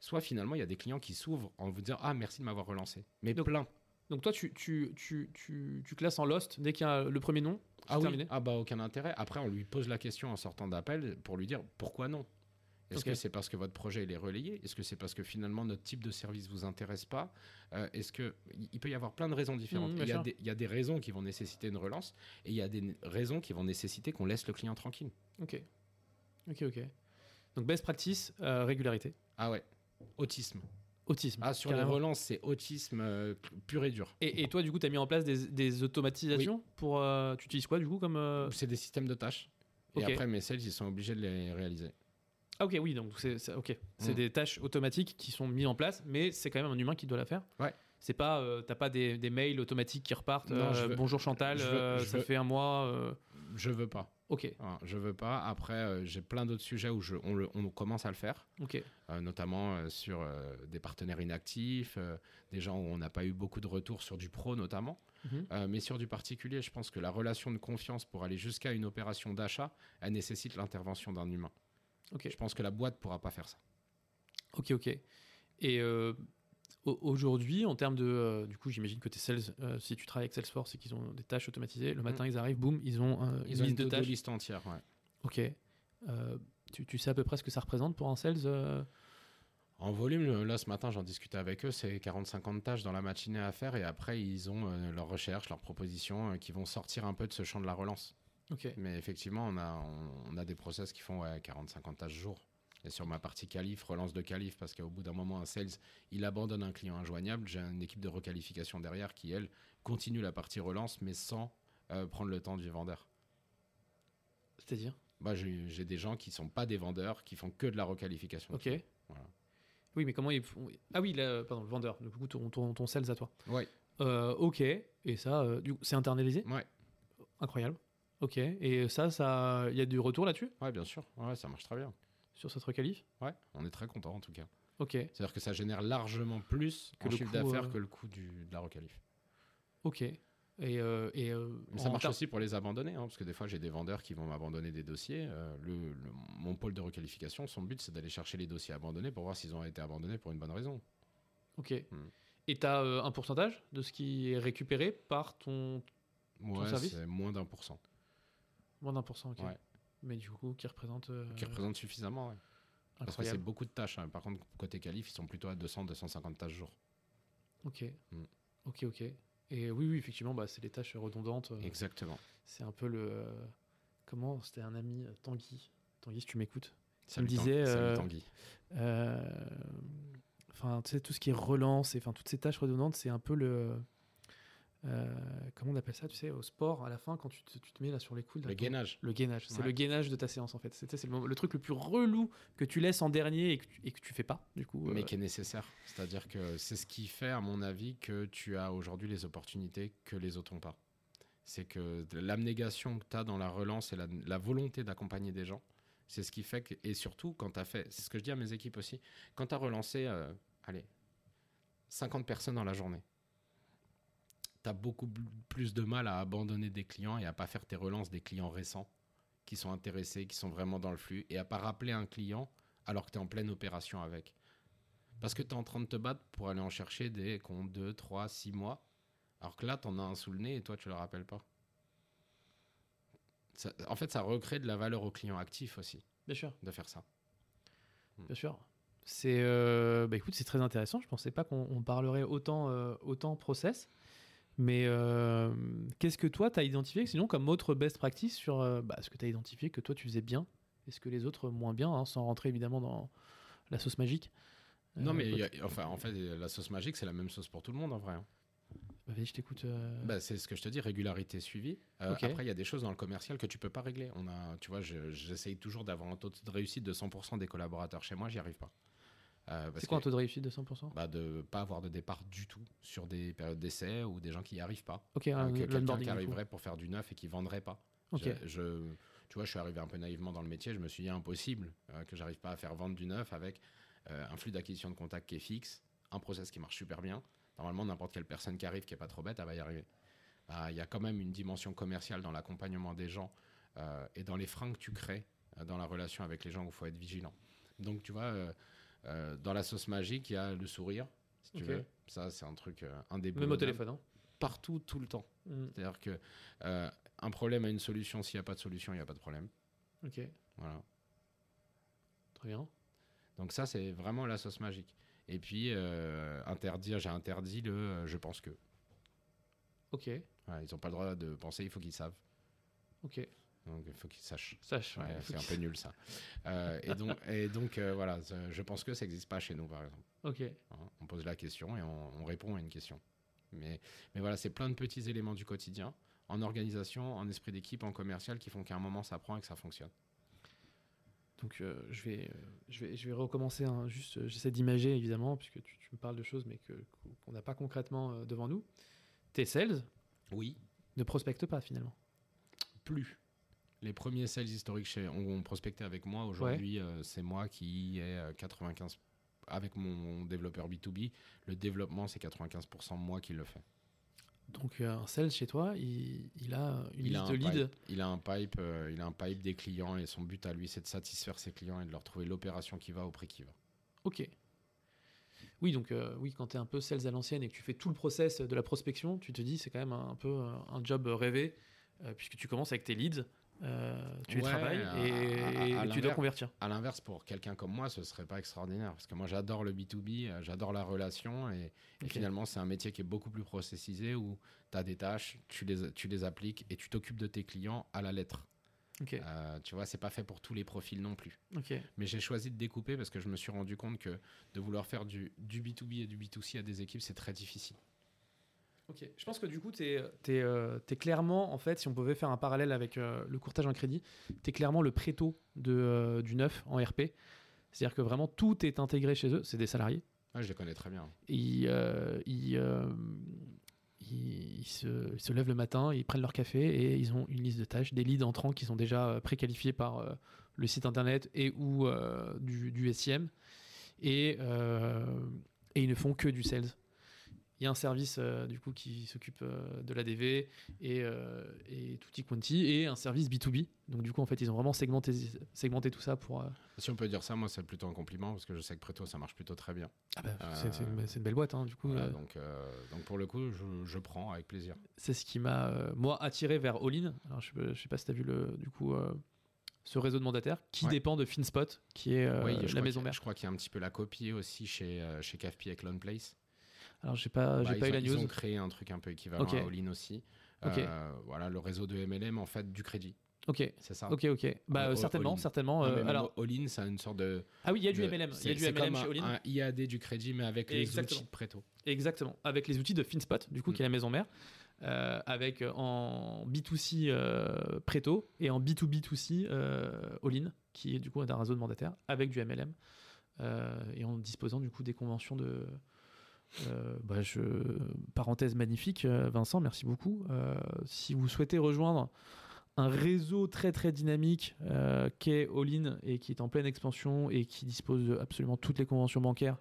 S2: Soit finalement, il y a des clients qui s'ouvrent en vous disant Ah, merci de m'avoir relancé. Mais
S1: Donc,
S2: plein.
S1: donc toi, tu, tu, tu, tu, tu classes en Lost dès qu'il y a le premier nom.
S2: Ah oui,
S1: terminé.
S2: ah bah aucun intérêt. Après, on lui pose la question en sortant d'appel pour lui dire pourquoi non. Est-ce que c'est parce que votre projet il est relayé? Est-ce que c'est parce que finalement notre type de service vous intéresse pas? Euh, Est-ce que il peut y avoir plein de raisons différentes Et Il y, a des- il y a des raisons qui vont nécessiter une relance et il y a des raisons qui vont nécessiter qu'on laisse le client tranquille.
S1: Ok. Ok, ok. Donc, best practice, euh, régularité.
S2: Ah ouais, autisme.
S1: Autisme.
S2: Ah sur
S1: carrément.
S2: les relances, c'est autisme euh, pur et dur.
S1: Et, et toi, du coup, tu as mis en place des, des automatisations pour. euh, tu utilises quoi, du coup, comme. euh,
S2: C'est des systèmes de tâches. Et après, mes sales, ils sont obligés de les réaliser.
S1: Ah ok oui donc c'est ok c'est
S2: Mm.
S1: des tâches automatiques qui sont mises en place mais c'est quand même un humain qui doit la faire.
S2: Ouais.
S1: C'est pas euh, t'as pas des, des mails automatiques qui repartent.
S2: Non, je
S1: euh,
S2: veux-
S1: bonjour Chantal,
S2: je veux-
S1: euh,
S2: je
S1: ça
S2: veux-
S1: fait un mois. euh,
S2: Je veux pas.
S1: Ok
S2: Voilà, je veux pas. Après, euh, j'ai plein d'autres sujets où je, on, le- on commence à le faire.
S1: ok
S2: euh, notamment euh, sur euh, des partenaires inactifs, euh, des gens où on n'a pas eu beaucoup de retours sur du pro notamment.
S1: Mhm.
S2: Euh, mais sur du particulier, je pense que la relation de confiance pour aller jusqu'à une opération d'achat, elle nécessite l'intervention d'un humain.
S1: Ok
S2: Je pense que la boîte pourra pas faire ça.
S1: ok ok. Et euh, au- aujourd'hui en termes de euh, du coup j'imagine que tes sales euh, si tu travailles avec Salesforce et qu'ils ont des tâches automatisées le matin ils arrivent boum ils ont euh,
S2: Mm. Ils
S1: une
S2: ont
S1: liste
S2: une
S1: de
S2: to-do
S1: tâches.
S2: liste entière. ouais.
S1: Ok. Euh, tu, tu sais à peu près ce que ça représente pour un sales euh,
S2: En volume, là ce matin j'en discutais avec eux, c'est 40-50 tâches dans la matinée à faire et après ils ont euh, leurs recherches, leurs propositions euh, qui vont sortir un peu de ce champ de la relance. Mais effectivement, on a, on, on a des process qui font ouais, 40-50 tâches jour. Et sur ma partie qualif, relance de qualif, parce qu'au bout d'un moment, un sales, il abandonne un client injoignable. J'ai une équipe de requalification derrière qui, elle, continue la partie relance, mais sans euh, prendre le temps du vendeur.
S1: C'est-à-dire?
S2: Bah, j'ai des gens qui sont pas des vendeurs, qui font que de la requalification.
S1: Ok.
S2: Voilà.
S1: Oui, mais comment ils font? Ah oui, là, euh, pardon, le vendeur. Du coup, ton, ton, ton sales à toi.
S2: Ouais,
S1: Euh, ok. Et ça, euh, du coup, c'est internalisé?
S2: Ouais,
S1: Incroyable. Ok. Et ça, ça, il y a du retour là-dessus?
S2: Ouais, bien sûr. Ouais, ça marche très bien.
S1: sur cette requalif
S2: Ouais, on est très content en tout cas.
S1: Ok.
S2: C'est-à-dire que ça génère largement plus
S1: Que
S2: en
S1: le
S2: chiffre d'affaires
S1: euh,
S2: que le coût du, de la requalif.
S1: Ok. Et, euh, et euh,
S2: Mais ça marche aussi pour les abandonner, hein, parce que des fois j'ai des vendeurs qui vont m'abandonner des dossiers. Euh, le, le- mon pôle de requalification, son but c'est d'aller chercher les dossiers abandonnés pour voir s'ils ont été abandonnés pour une bonne raison.
S1: Ok.
S2: Hmm.
S1: Et tu as un pourcentage de ce qui est récupéré par ton
S2: Ouais,
S1: service?
S2: c'est moins d'un pour cent,
S1: moins d'un pour cent. ok.
S2: Ouais.
S1: Mais du coup, qui représente. euh,
S2: qui représente suffisamment. ouais. Parce que c'est
S1: incroyable.
S2: beaucoup de tâches. hein. Par contre, côté qualif, ils sont plutôt à 200-250 tâches jour.
S1: Ok.
S2: Hmm.
S1: Ok, ok. Et oui, oui, effectivement, bah, c'est les tâches redondantes. euh,
S2: Exactement.
S1: C'est un peu le. euh, Comment C'était un ami, euh, Tanguy. Tanguy, si tu m'écoutes.
S2: Salut,
S1: me disait,
S2: salut,
S1: euh,
S2: Tanguy.
S1: Euh, Enfin, tu sais, tout ce qui est relance et enfin, toutes ces tâches redondantes, c'est un peu le. Euh, comment on appelle ça, tu sais, au sport, à la fin, quand tu te, tu te mets là sur les coudes.
S2: Le gainage.
S1: Le gainage. C'est
S2: Ouais.
S1: le gainage de ta séance, en fait. C'est le, truc le plus relou que tu laisses en dernier et que tu, et que tu fais pas, du coup.
S2: mais
S1: euh,
S2: qui est nécessaire. C'est-à-dire que c'est ce qui fait, à mon avis, que tu as aujourd'hui les opportunités que les autres n'ont pas. C'est que l'abnégation que tu as dans la relance et la, la volonté d'accompagner des gens, c'est ce qui fait que, et surtout quand tu as fait, c'est ce que je dis à mes équipes aussi, quand tu as relancé, euh, allez, 50 personnes dans la journée, tu as beaucoup plus de mal à abandonner des clients et à pas faire tes relances des clients récents qui sont intéressés, qui sont vraiment dans le flux, et à pas rappeler un client alors que tu es en pleine opération avec. Parce que tu es en train de te battre pour aller en chercher des qui ont 2, 3, 6 mois. Alors que là, tu en as un sous le nez et toi, tu le rappelles pas. Ça- en fait, ça recrée de la valeur au client actif aussi,
S1: Bien sûr,
S2: de faire ça.
S1: bien sûr. C'est euh, bah écoute, c'est très intéressant. Je pensais pas qu'on on parlerait autant, euh, autant process. Mais euh, qu'est-ce que toi, tu as identifié sinon comme autre best practice sur euh, bah, ce que tu as identifié que toi tu faisais bien et ce que les autres moins bien, hein, sans rentrer évidemment dans la sauce magique?
S2: Non,
S1: Euh,
S2: mais y
S1: autre-
S2: a- enfin, en fait, la sauce magique, c'est la même sauce pour tout le monde en vrai. hein.
S1: Bah, vas-y, je t'écoute. euh.
S2: Bah, c'est ce que je te dis, régularité suivie. Euh. Après, il y a des choses dans le commercial que tu peux pas régler. On a, tu vois, je- j'essaye toujours d'avoir un taux de réussite de 100% des collaborateurs. Chez moi, j'y arrive pas. Euh,
S1: c'est quoi un taux de réussite de 100%
S2: bah, de pas avoir de départ du tout sur des périodes d'essai ou des gens qui n'y arrivent pas.
S1: Ok,
S2: Euh,
S1: un
S2: que quelqu'un qui arriverait pour faire du neuf et qui vendrait pas.
S1: Ok.
S2: Je, je- tu vois, je suis arrivé un peu naïvement dans le métier. Je me suis dit impossible euh, que j'arrive pas à faire vendre du neuf avec euh, un flux d'acquisition de contact qui est fixe, un process qui marche super bien. Normalement, n'importe quelle personne qui arrive qui est pas trop bête, elle va y arriver. Bah, Il y a quand même une dimension commerciale dans l'accompagnement des gens euh, et dans les freins que tu crées dans la relation avec les gens où il faut être vigilant. Donc, tu vois, euh, dans la sauce magique, il y a le sourire, si tu veux. Ça, c'est un truc euh,
S1: Même au téléphone. Hein.
S2: Partout, tout le temps.
S1: Mm,
S2: C'est-à-dire que euh, un problème a une solution. S'il n'y a pas de solution, il n'y a pas de problème.
S1: Ok,
S2: Voilà.
S1: très bien.
S2: Donc ça, c'est vraiment la sauce magique. Et puis euh, interdire, j'ai interdit le, euh, je pense que.
S1: Ok,
S2: ils n'ont pas le droit de penser, il faut qu'ils savent.
S1: ok.
S2: Donc il faut qu'ils sachent.
S1: Sache.
S2: Ouais,
S1: ouais,
S2: c'est un peu nul ça. Euh, et donc, et donc euh, voilà, je pense que ça n'existe pas chez nous par exemple.
S1: Ok.
S2: Hein, On pose la question et on, on répond à une question. Mais, mais voilà, c'est plein de petits éléments du quotidien, en organisation, en esprit d'équipe, en commercial, qui font qu'à un moment ça prend et que ça fonctionne.
S1: Donc euh, je, vais, euh, je, vais, je vais recommencer. hein, juste, euh, j'essaie d'imager évidemment, puisque tu, tu me parles de choses, mais qu'on n'a pas concrètement euh, devant nous. Tes sales
S2: Oui,
S1: ne prospectent pas finalement.
S2: plus. Les premiers sales historiques chez, ont, ont prospecté avec moi. Aujourd'hui, euh, c'est moi qui ai euh, 95 avec mon développeur B2B. Le développement, c'est 95% moi qui le fais.
S1: Donc euh, un sales chez toi, il, il a une
S2: Il a,
S1: liste de
S2: un
S1: leads.
S2: pipe, il a un pipe, euh, il a un pipe des clients et son but à lui, c'est de satisfaire ses clients et de leur trouver l'opération qui va au prix qui va.
S1: Ok. Oui, donc euh, oui, quand tu es un peu sales à l'ancienne et que tu fais tout le process de la prospection, tu te dis c'est quand même un, un peu euh, un job rêvé, euh, puisque tu commences avec tes leads, euh, tu les
S2: Ouais,
S1: travailles et,
S2: à- à
S1: et tu dois convertir.
S2: À l'inverse, pour quelqu'un comme moi, ce serait pas extraordinaire parce que moi, j'adore le B2B, euh, j'adore la relation et, finalement, c'est un métier qui est beaucoup plus processisé où tu as des tâches, tu les, tu les appliques et tu t'occupes de tes clients à la lettre. Euh, tu vois, c'est pas fait pour tous les profils non plus. Mais j'ai choisi de découper parce que je me suis rendu compte que de vouloir faire du, du B2B et du B2C à des équipes, c'est très difficile.
S1: Ok, je pense que du coup, tu es, clairement, en fait, si on pouvait faire un parallèle avec euh, le courtage en crédit, tu es clairement le préto de, euh, du neuf en RP. C'est-à-dire que vraiment tout est intégré chez eux, c'est des salariés.
S2: Ouais, je les connais très bien.
S1: Ils, euh, ils, euh, ils- ils se, ils se lèvent le matin, ils prennent leur café et ils ont une liste de tâches, des leads entrants qui sont déjà euh, préqualifiés par euh, le site internet et ou euh, du, du SIM. Et, euh, et ils ne font que du sales. Il y a un service euh, du coup qui s'occupe euh, de l'ADV et, euh, et tutti quanti et un service B2B. Donc du coup en fait ils ont vraiment segmenté, segmenté tout ça pour... euh,
S2: Si on peut dire ça, moi, c'est plutôt un compliment parce que je sais que Preto, ça marche plutôt très bien.
S1: Ah bah, c'est, une, belle boîte hein, du coup.
S2: Voilà, donc, donc pour le coup, je, je prends avec plaisir.
S1: c'est ce qui m'a moi attiré vers All-in. Alors je, je sais pas si tu as vu le du coup ce réseau de mandataires qui
S2: Ouais.
S1: dépend de FinSpot qui est euh,
S2: Oui,
S1: la maison mère.
S2: Je crois qu'il y a un petit peu la copie aussi chez, chez CAFPI avec Lone Place.
S1: Alors j'ai pas
S2: Bah,
S1: j'ai
S2: ils
S1: pas eu la
S2: Ils
S1: news.
S2: ont créé un truc un peu équivalent à All-in aussi. Euh, voilà, le réseau de MLM, en fait, du crédit.
S1: OK.
S2: C'est ça
S1: OK OK. Bah
S2: Ah,
S1: euh,
S2: all-
S1: certainement certainement euh, alors
S2: All-in, c'est une sorte de.
S1: ah oui, il y a du
S2: de-
S1: MLM, il y
S2: c'est-
S1: a du MLM
S2: comme
S1: chez All-in.
S2: un, un IAD du crédit, mais avec les outils de Preto.
S1: Exactement, avec les outils de FinSpot, du coup, qui est la maison mère. euh, avec en B2C euh, Preto et en B2B2C euh, All-in, qui est du coup un réseau de mandataires avec du MLM euh, et en disposant du coup des conventions de. Euh, bah, je... Parenthèse magnifique, euh, Vincent, merci beaucoup. Euh, si vous souhaitez rejoindre un réseau très très dynamique euh, qu'est All-in et qui est en pleine expansion et qui dispose de absolument toutes les conventions bancaires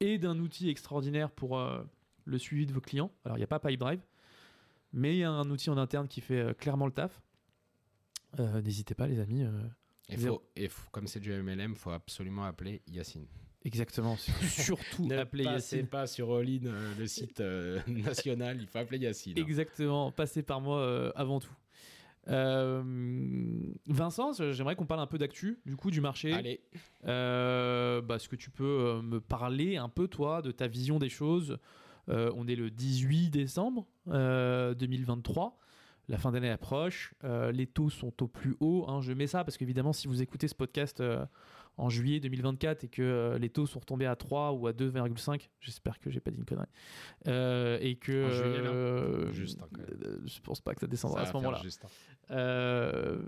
S1: et d'un outil extraordinaire pour euh, le suivi de vos clients. Alors il n'y a pas Pipedrive, mais il y a un outil en interne qui fait clairement le taf. N'hésitez pas les amis.
S2: Et,
S1: Zéro.
S2: faut, et faut- comme c'est du MLM, il faut absolument appeler Yacine.
S1: Exactement, surtout
S2: Ne passez
S1: Yacine.
S2: pas sur All-in, euh, le site euh, national, il faut appeler Yacine. hein.
S1: Exactement, passez par moi euh, avant tout. Vincent, j'aimerais qu'on parle un peu d'actu, du coup, du marché.
S2: Allez,
S1: bah, Est-ce que tu peux me parler un peu, toi, de ta vision des choses? On est le 18 décembre euh, 2023. La fin d'année approche. Euh, les taux sont au plus haut. hein. Je mets ça parce qu'évidemment, si vous écoutez ce podcast euh, en juillet 2024 et que euh, les taux sont retombés à 3 ou à 2,5, j'espère que j'ai pas dit une connerie, euh, et que
S2: En juillet, là
S1: euh,
S2: Juste, hein, quand même.
S1: je pense pas que ça descendra
S2: ça
S1: à ce moment-là.
S2: hein.
S1: Euh,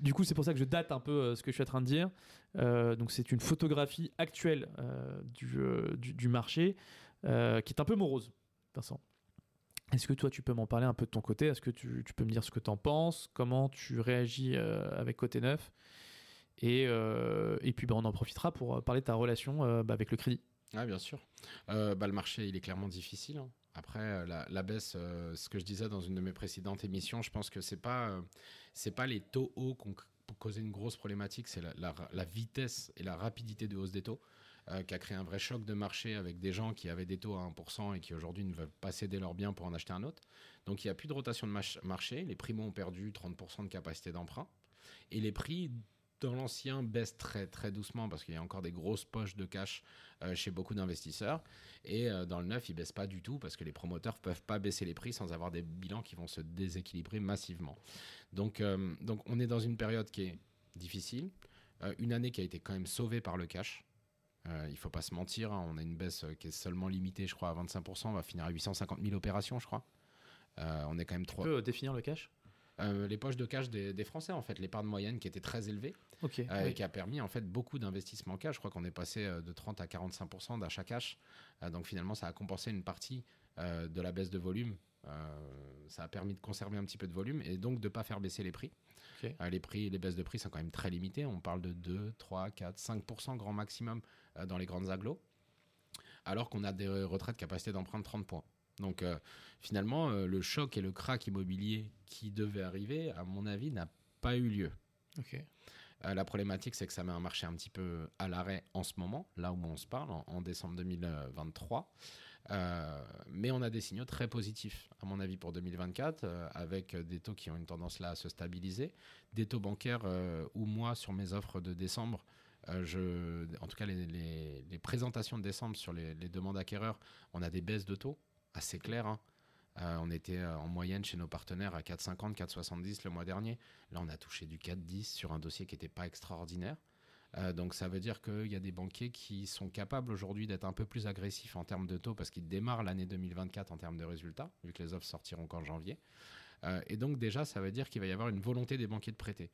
S1: du coup, c'est pour ça que je date un peu euh, ce que je suis en train de dire. Euh, donc, c'est une photographie actuelle euh, du, du, du marché euh, qui est un peu morose, Vincent. Est-ce que toi, tu peux m'en parler un peu de ton côté? Est-ce que tu, tu peux me dire ce que tu en penses? Comment tu réagis euh, avec Côté Neuf? Et, euh, et puis, bah, on en profitera pour euh, parler de ta relation euh, bah, avec le crédit.
S2: Ah, bien sûr. Bah, le marché, il est clairement difficile. hein. Après, la, baisse, ce que je disais dans une de mes précédentes émissions, je pense que c'est pas, euh, c'est pas les taux hauts qui ont causé une grosse problématique, c'est la, vitesse et la rapidité de hausse des taux qui a créé un vrai choc de marché avec des gens qui avaient des taux à 1% et qui aujourd'hui ne veulent pas céder leurs biens pour en acheter un autre. Donc il n'y a plus de rotation de marché. Les primo ont perdu 30% de capacité d'emprunt. Et les prix dans l'ancien baissent très très doucement parce qu'il y a encore des grosses poches de cash euh, chez beaucoup d'investisseurs. Et euh, dans le neuf, ils baissent pas du tout parce que les promoteurs peuvent pas baisser les prix sans avoir des bilans qui vont se déséquilibrer massivement. Donc, euh, donc on est dans une période qui est difficile, une année qui a été quand même sauvée par le cash. Euh, il faut pas se mentir, hein, on a une baisse qui est seulement limitée, je crois, à 25%. On va finir à 850 000 opérations, je crois. On est quand même
S1: Tu
S2: trois.
S1: peux définir le cash?
S2: Euh, les poches de cash des, des Français, en fait, l'épargne moyenne qui était très élevée euh,
S1: oui.
S2: et qui a permis en fait beaucoup d'investissements cash. Je crois qu'on est passé euh, de 30 à 45 d'achat cash. Donc finalement, ça a compensé une partie de la baisse de volume. Ça a permis de conserver un petit peu de volume et donc de ne pas faire baisser les prix. Les prix, les baisses de prix sont quand même très limitées. On parle de 2, 3, 4, 5 grand maximum dans les grandes agglos, alors qu'on a des retraites capacité d'emprunt de 30 points. Donc euh, finalement, euh, le choc et le crack immobilier qui devait arriver, à mon avis, n'a pas eu lieu. Euh, la problématique, c'est que ça met un marché un petit peu à l'arrêt en ce moment, là où on se parle, en, en décembre 2023. Euh, mais on a des signaux très positifs, à mon avis, pour 2024, euh, avec des taux qui ont une tendance là à se stabiliser. Des taux bancaires où moi, sur mes offres de décembre, euh, je, en tout cas, les, les- les présentations de décembre sur les, les demandes acquéreurs, on a des baisses de taux assez claires. hein. Euh, on était euh, en moyenne chez nos partenaires à 4,50, 4,70 le mois dernier. Là, on a touché du 4,10 sur un dossier qui n'était pas extraordinaire. Euh, donc, ça veut dire qu'il y a des banquiers qui sont capables aujourd'hui d'être un peu plus agressifs en termes de taux parce qu'ils démarrent l'année 2024 en termes de résultats, vu que les offres sortiront qu'en janvier. Et donc, déjà, ça veut dire qu'il va y avoir une volonté des banquiers de prêter.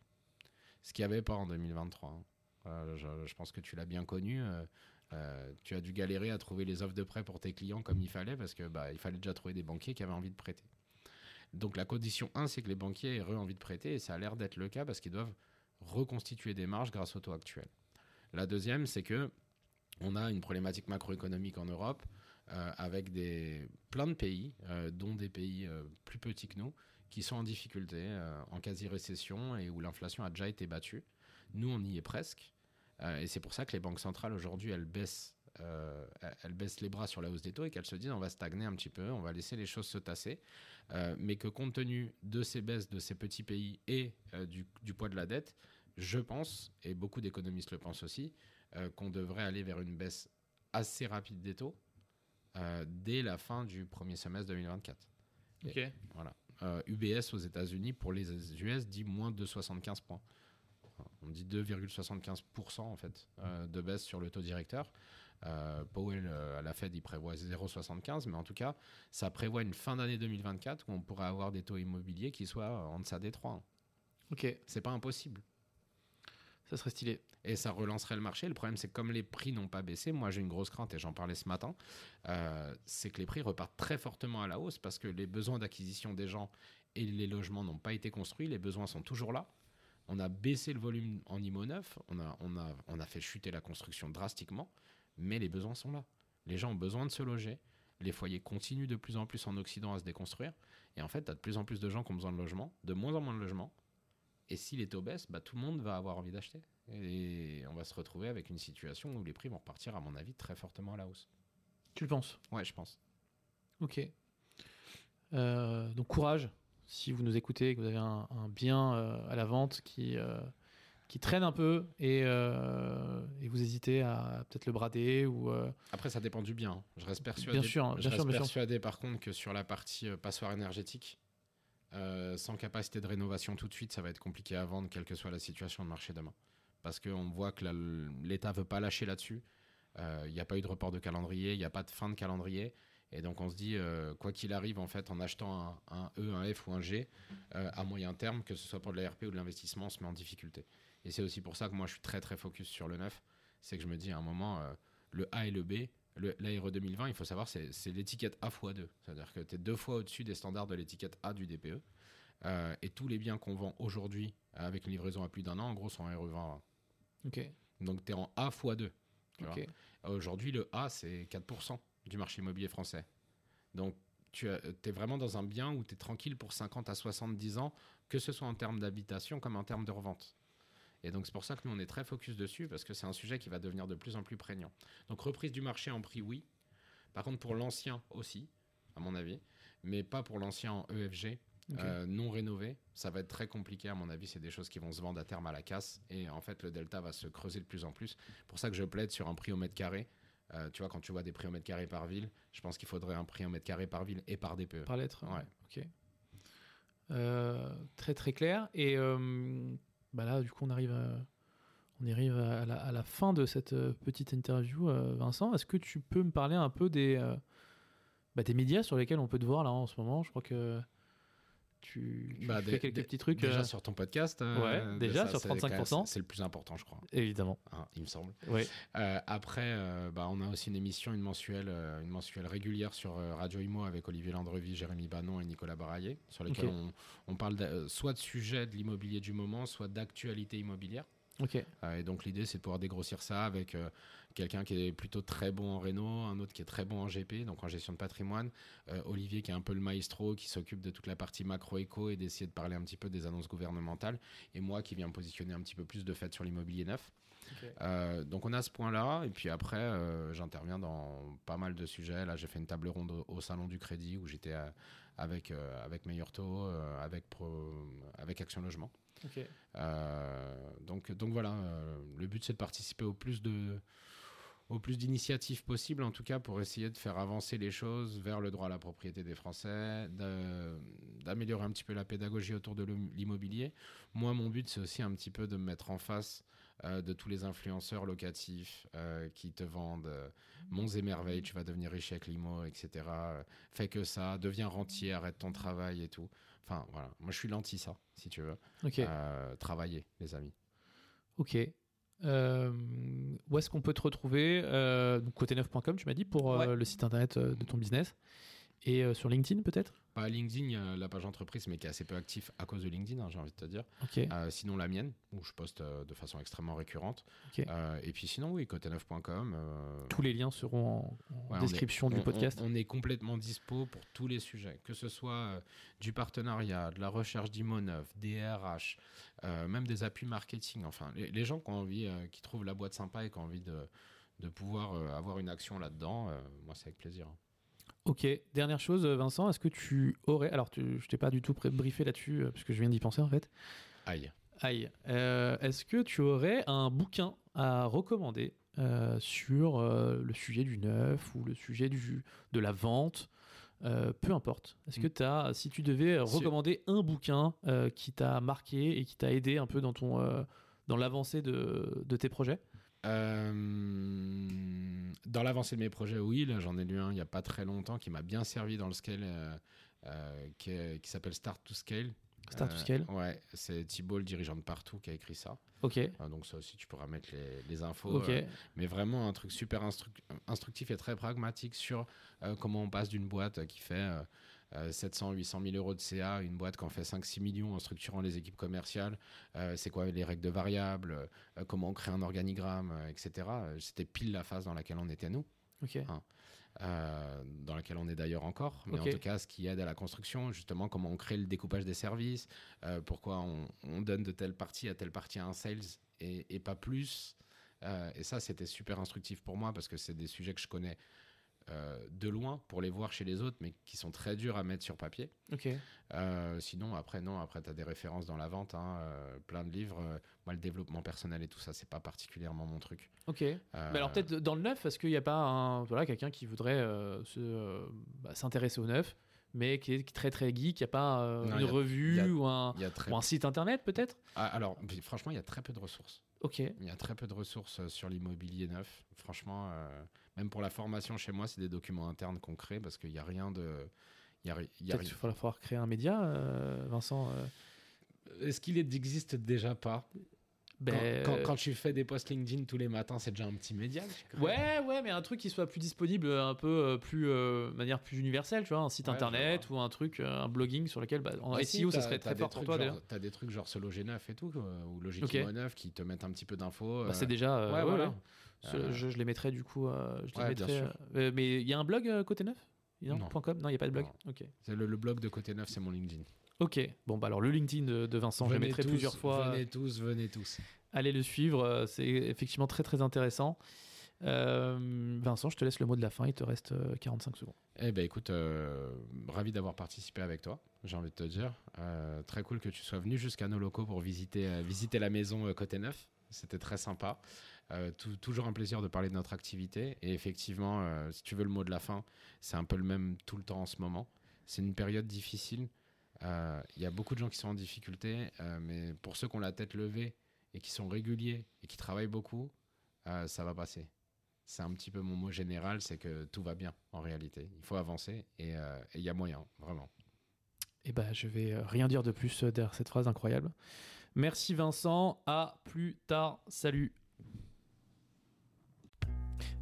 S2: Ce qu'il n'y avait pas en 2023. hein. Je, pense que tu l'as bien connu. Euh, tu as dû galérer à trouver les offres de prêt pour tes clients comme il fallait parce que bah, il fallait déjà trouver des banquiers qui avaient envie de prêter. Donc la condition 1, c'est que les banquiers aient envie de prêter et ça a l'air d'être le cas parce qu'ils doivent reconstituer des marges grâce au taux actuel. La deuxième, c'est que on a une problématique macroéconomique en Europe euh, avec des, plein de pays, euh, dont des pays plus petits que nous, qui sont en difficulté, en quasi-récession et où l'inflation a déjà été battue. Nous, on y est presque. Euh, et c'est pour ça que les banques centrales aujourd'hui, elles baissent, euh, elles baissent les bras sur la hausse des taux et qu'elles se disent on va stagner un petit peu, on va laisser les choses se tasser. Euh, mais que compte tenu de ces baisses de ces petits pays et du, du poids de la dette, je pense, et beaucoup d'économistes le pensent aussi, qu'on devrait aller vers une baisse assez rapide des taux dès la fin du premier semestre 2024.
S1: Ok.
S2: Voilà. UBS aux États-Unis, pour les US, dit moins de 75 points. On dit 2,75% en fait euh, de baisse sur le taux directeur. Euh, Powell euh, à la Fed, il prévoit 0,75, mais en tout cas, ça prévoit une fin d'année 2024 où on pourrait avoir des taux immobiliers qui soient en deçà des 3.
S1: Ok,
S2: C'est pas impossible.
S1: ça serait stylé.
S2: Et ça relancerait le marché. Le problème, c'est que comme les prix n'ont pas baissé, moi j'ai une grosse crainte et j'en parlais ce matin, euh, c'est que les prix repartent très fortement à la hausse parce que les besoins d'acquisition des gens et les logements n'ont pas été construits, les besoins sont toujours là. On a baissé le volume en IMO neuf, on a, on, a, on a fait chuter la construction drastiquement, mais les besoins sont là. Les gens ont besoin de se loger, les foyers continuent de plus en plus en Occident à se déconstruire, et en fait, tu as de plus en plus de gens qui ont besoin de logement, de moins en moins de logements, et si les taux baissent, bah, tout le monde va avoir envie d'acheter. Et on va se retrouver avec une situation où les prix vont repartir, à mon avis, très fortement à la hausse.
S1: Tu le penses?
S2: Ouais, je pense.
S1: Ok. Euh, donc courage, si vous nous écoutez, et que vous avez un, un bien euh, à la vente qui, euh, qui traîne un peu et, euh, et vous hésitez à peut-être le brader ou...
S2: Après, ça dépend du bien. hein. Je reste persuadé,
S1: Bien sûr, hein,
S2: je
S1: bien sûr,
S2: reste
S1: sûr.
S2: persuadé par contre que sur la partie passoire énergétique, sans capacité de rénovation tout de suite, ça va être compliqué à vendre, quelle que soit la situation de marché demain. Parce qu'on voit que l'État veut pas lâcher là-dessus. Il n'y a pas eu de report de calendrier, il n'y a pas de fin de calendrier. Et donc on se dit, euh, quoi qu'il arrive, en fait, en achetant un, un E, un F ou un G, euh, à moyen terme, que ce soit pour de l'ARP ou de l'investissement, on se met en difficulté. Et c'est aussi pour ça que moi je suis très très focus sur le neuf. C'est que je me dis à un moment, euh, le A et le B, l'ARE 2020, il faut savoir, c'est l'étiquette A x 2. C'est-à-dire que tu es deux fois au-dessus des standards de l'étiquette A du DPE. Et tous les biens qu'on vend aujourd'hui avec une livraison à plus d'un an, en gros, sont ARE 20.
S1: Ok.
S2: Donc tu es en A x 2. tu vois.
S1: ok.
S2: Aujourd'hui, le A, c'est 4% du marché immobilier français. Donc, tu es vraiment dans un bien où tu es tranquille pour 50 à 70 ans, que ce soit en termes d'habitation comme en termes de revente. Et donc, c'est pour ça que nous, on est très focus dessus, parce que c'est un sujet qui va devenir de plus en plus prégnant. Donc, reprise du marché en prix, oui. Par contre, pour l'ancien aussi, à mon avis, mais pas pour l'ancien en EFG. Euh, non rénové, ça va être très compliqué à mon avis. C'est des choses qui vont se vendre à terme à la casse et en fait le delta va se creuser de plus en plus. Pour ça que je plaide sur un prix au mètre carré. Euh, tu vois, quand tu vois des prix au mètre carré par ville, je pense qu'il faudrait un prix au mètre carré par ville et par DPE.
S1: Par lettre
S2: Ouais.
S1: Ok. Euh, très très clair. Et euh, bah là, du coup, on arrive à, on arrive à la, à la fin de cette petite interview. Vincent, est-ce que tu peux me parler un peu des, bah, des médias sur lesquels on peut te voir là en ce moment? Je crois que tu, tu
S2: Bah,
S1: fais quelques petits trucs.
S2: Déjà
S1: euh,
S2: sur ton podcast. euh,
S1: Ouais, déjà, sur
S2: c'est quand même-
S1: 35%.
S2: C'est le plus important, je crois,
S1: Évidemment.
S2: hein, il me semble.
S1: Ouais.
S2: Euh, après, euh, bah, on a aussi une émission, une mensuelle, euh, une mensuelle régulière sur euh, Radio Imo avec Olivier Landrevi, Jérémy Banon et Nicolas Baraillé, sur lesquels on, on parle de- euh, soit de sujets de l'immobilier du moment, soit d'actualité immobilière.
S1: Ok.
S2: Euh, et donc l'idée, c'est de pouvoir dégrossir ça avec euh, quelqu'un qui est plutôt très bon en réno, un autre qui est très bon en GP, donc en gestion de patrimoine, euh, Olivier qui est un peu le maestro, qui s'occupe de toute la partie macro-éco et d'essayer de parler un petit peu des annonces gouvernementales, et moi qui viens me positionner un petit peu plus de fait sur l'immobilier neuf. Euh, donc on a ce point-là, et puis après, euh, j'interviens dans pas mal de sujets. Là, j'ai fait une table ronde au, Salon du Crédit où j'étais avec, avec Meilleur Taux, avec, Pro- avec Action Logement. Donc, donc voilà, le but c'est de participer au plus de au plus d'initiatives possibles, en tout cas pour essayer de faire avancer les choses vers le droit à la propriété des Français, d'améliorer un petit peu la pédagogie autour de l'im- l'immobilier. Moi, mon but c'est aussi un petit peu de me mettre en face euh, de tous les influenceurs locatifs euh, qui te vendent euh, monts et merveilles, tu vas devenir riche avec l'IMO, etc. Fais que ça, deviens rentier, arrête ton travail et tout. Enfin voilà, moi je suis l'anti ça, si tu veux.
S1: Ok.
S2: Euh, travailler, les amis.
S1: Ok. Euh, où est-ce qu'on peut te retrouver euh, donc Côté9.com, tu m'as dit, pour euh, le site internet euh, de ton business. Et sur LinkedIn, peut-être?
S2: Pas LinkedIn, a la page entreprise, mais qui est assez peu actif à cause de LinkedIn, hein, j'ai envie de te dire. Euh, sinon, la mienne, où je poste euh, de façon extrêmement récurrente. Euh, et puis sinon, oui, côté9.com. euh,
S1: Tous les liens seront en,
S2: Ouais, est-
S1: description du
S2: on-
S1: podcast.
S2: On, on est complètement dispo pour tous les sujets, que ce soit euh, du partenariat, de la recherche d'IMO neuf, des RH, euh, même des appuis marketing. Enfin, les, les gens qui ont envie, euh, qui trouvent la boîte sympa et qui ont envie de, de pouvoir euh, avoir une action là-dedans, euh, moi, c'est avec plaisir.
S1: Ok, dernière chose, Vincent, est-ce que tu aurais. Alors, tu, je t'ai pas du tout briefé là-dessus, euh, parce que je viens d'y penser en fait.
S2: Aïe.
S1: Aïe. Euh, est-ce que tu aurais un bouquin à recommander euh, sur euh, le sujet du neuf ou le sujet du, de la vente peu importe. Est-ce que
S2: Mm.
S1: tu as, si tu devais recommander un bouquin qui t'a marqué et qui t'a aidé un peu dans ton, dans l'avancée de, de tes projets?
S2: Euh, dans l'avancée de mes projets, oui, là j'en ai lu un il n'y a pas très longtemps qui m'a bien servi dans le scale, euh, euh, qui, est- qui s'appelle Start to Scale.
S1: Start to Scale.
S2: Ouais, c'est Thibault, le dirigeant de partout, qui a écrit ça.
S1: Ok.
S2: Donc ça aussi, tu pourras mettre les, les infos.
S1: Ok.
S2: mais vraiment un truc super instru- instructif et très pragmatique sur comment on passe d'une boîte qui fait 700, 800 000 euros de CA, une boîte qui en fait 5-6 millions en structurant les équipes commerciales, euh, c'est quoi les règles de variables, euh, comment on crée un organigramme, euh, etc. C'était pile la phase dans laquelle on était nous, euh, dans laquelle on est d'ailleurs encore, mais en tout cas ce qui aide à la construction, justement comment on crée le découpage des services, euh, pourquoi on, on donne de telle partie à telle partie à un sales et, et pas plus. Euh, et ça, c'était super instructif pour moi parce que c'est des sujets que je connais euh, de loin pour les voir chez les autres, mais qui sont très durs à mettre sur papier. Euh, sinon, après, non, après, tu as des références dans la vente, hein, euh, plein de livres. Moi, le développement personnel et tout ça, c'est pas particulièrement mon truc.
S1: Ok. Mais alors peut-être dans le neuf, est-ce qu'il n'y a pas un voilà quelqu'un qui voudrait bah, s'intéresser au neuf, mais qui est très très geek, il n'y a pas euh,
S2: Non,
S1: une
S2: a-
S1: revue
S2: a-
S1: ou, un,
S2: très
S1: ou un site internet peut-être?
S2: Ah, alors, franchement, il y a très peu de ressources.
S1: Ok.
S2: Il y a très peu de ressources euh, sur l'immobilier neuf. Franchement, euh, même pour la formation chez moi, c'est des documents internes qu'on crée parce qu'il n'y a rien de. Il y a, y a
S1: Peut-être
S2: rien.
S1: qu'il va falloir créer un média, euh, Vincent. euh.
S2: Est-ce qu'il n'existe déjà pas?
S1: Ben,
S2: quand, quand tu fais des posts LinkedIn tous les matins, c'est déjà un petit média
S1: Ouais, ouais, mais un truc qui soit plus disponible, euh, un peu euh, plus, euh, de manière plus universelle, tu vois, un site
S2: Ouais,
S1: internet ou un truc, euh, un blogging sur lequel, bah, en
S2: Ah,
S1: SEO, ça serait très fort pour toi d'ailleurs.
S2: T'as des trucs genre ce Loger 9 et tout, ou Logic
S1: Ok.
S2: Imo 9 qui te mettent un petit peu d'infos.
S1: Bah,
S2: euh,
S1: c'est déjà. euh,
S2: ouais,
S1: ouais,
S2: voilà.
S1: ouais. Ce-
S2: Euh,
S1: je, je les mettrais du coup. euh, je les mettrais, euh, mais il y a un blog euh, côté neuf? Non,
S2: Non.
S1: il n'y a pas de blog?
S2: Non.
S1: Ok.
S2: c'est le, le blog de côté 9, c'est mon LinkedIn.
S1: Ok. Bon, bah alors le LinkedIn de, de Vincent, je le
S2: Venez
S1: mettrai
S2: tous,
S1: plusieurs fois.
S2: Venez tous, venez tous.
S1: Allez le suivre. euh, C'est effectivement très très intéressant. Euh, Vincent, je te laisse le mot de la fin. Il te reste euh, 45 secondes.
S2: Eh ben écoute, euh, ravi d'avoir participé avec toi, j'ai envie de te dire. Euh, très cool que tu sois venu jusqu'à nos locaux pour visiter, euh, visiter la maison euh, côté neuf. C'était très sympa. Euh, tou- toujours un plaisir de parler de notre activité. Et effectivement, euh, si tu veux le mot de la fin, c'est un peu le même tout le temps en ce moment. C'est une période difficile. Euh, Il y a beaucoup de gens qui sont en difficulté, euh, mais pour ceux qui ont la tête levée et qui sont réguliers et qui travaillent beaucoup, euh, ça va passer. C'est un petit peu mon mot général, c'est que tout va bien en réalité. Il faut avancer et euh, il y a moyen, vraiment.
S1: Et bah, je vais euh, rien dire de plus euh, derrière cette phrase incroyable. Merci Vincent. À plus tard. Salut.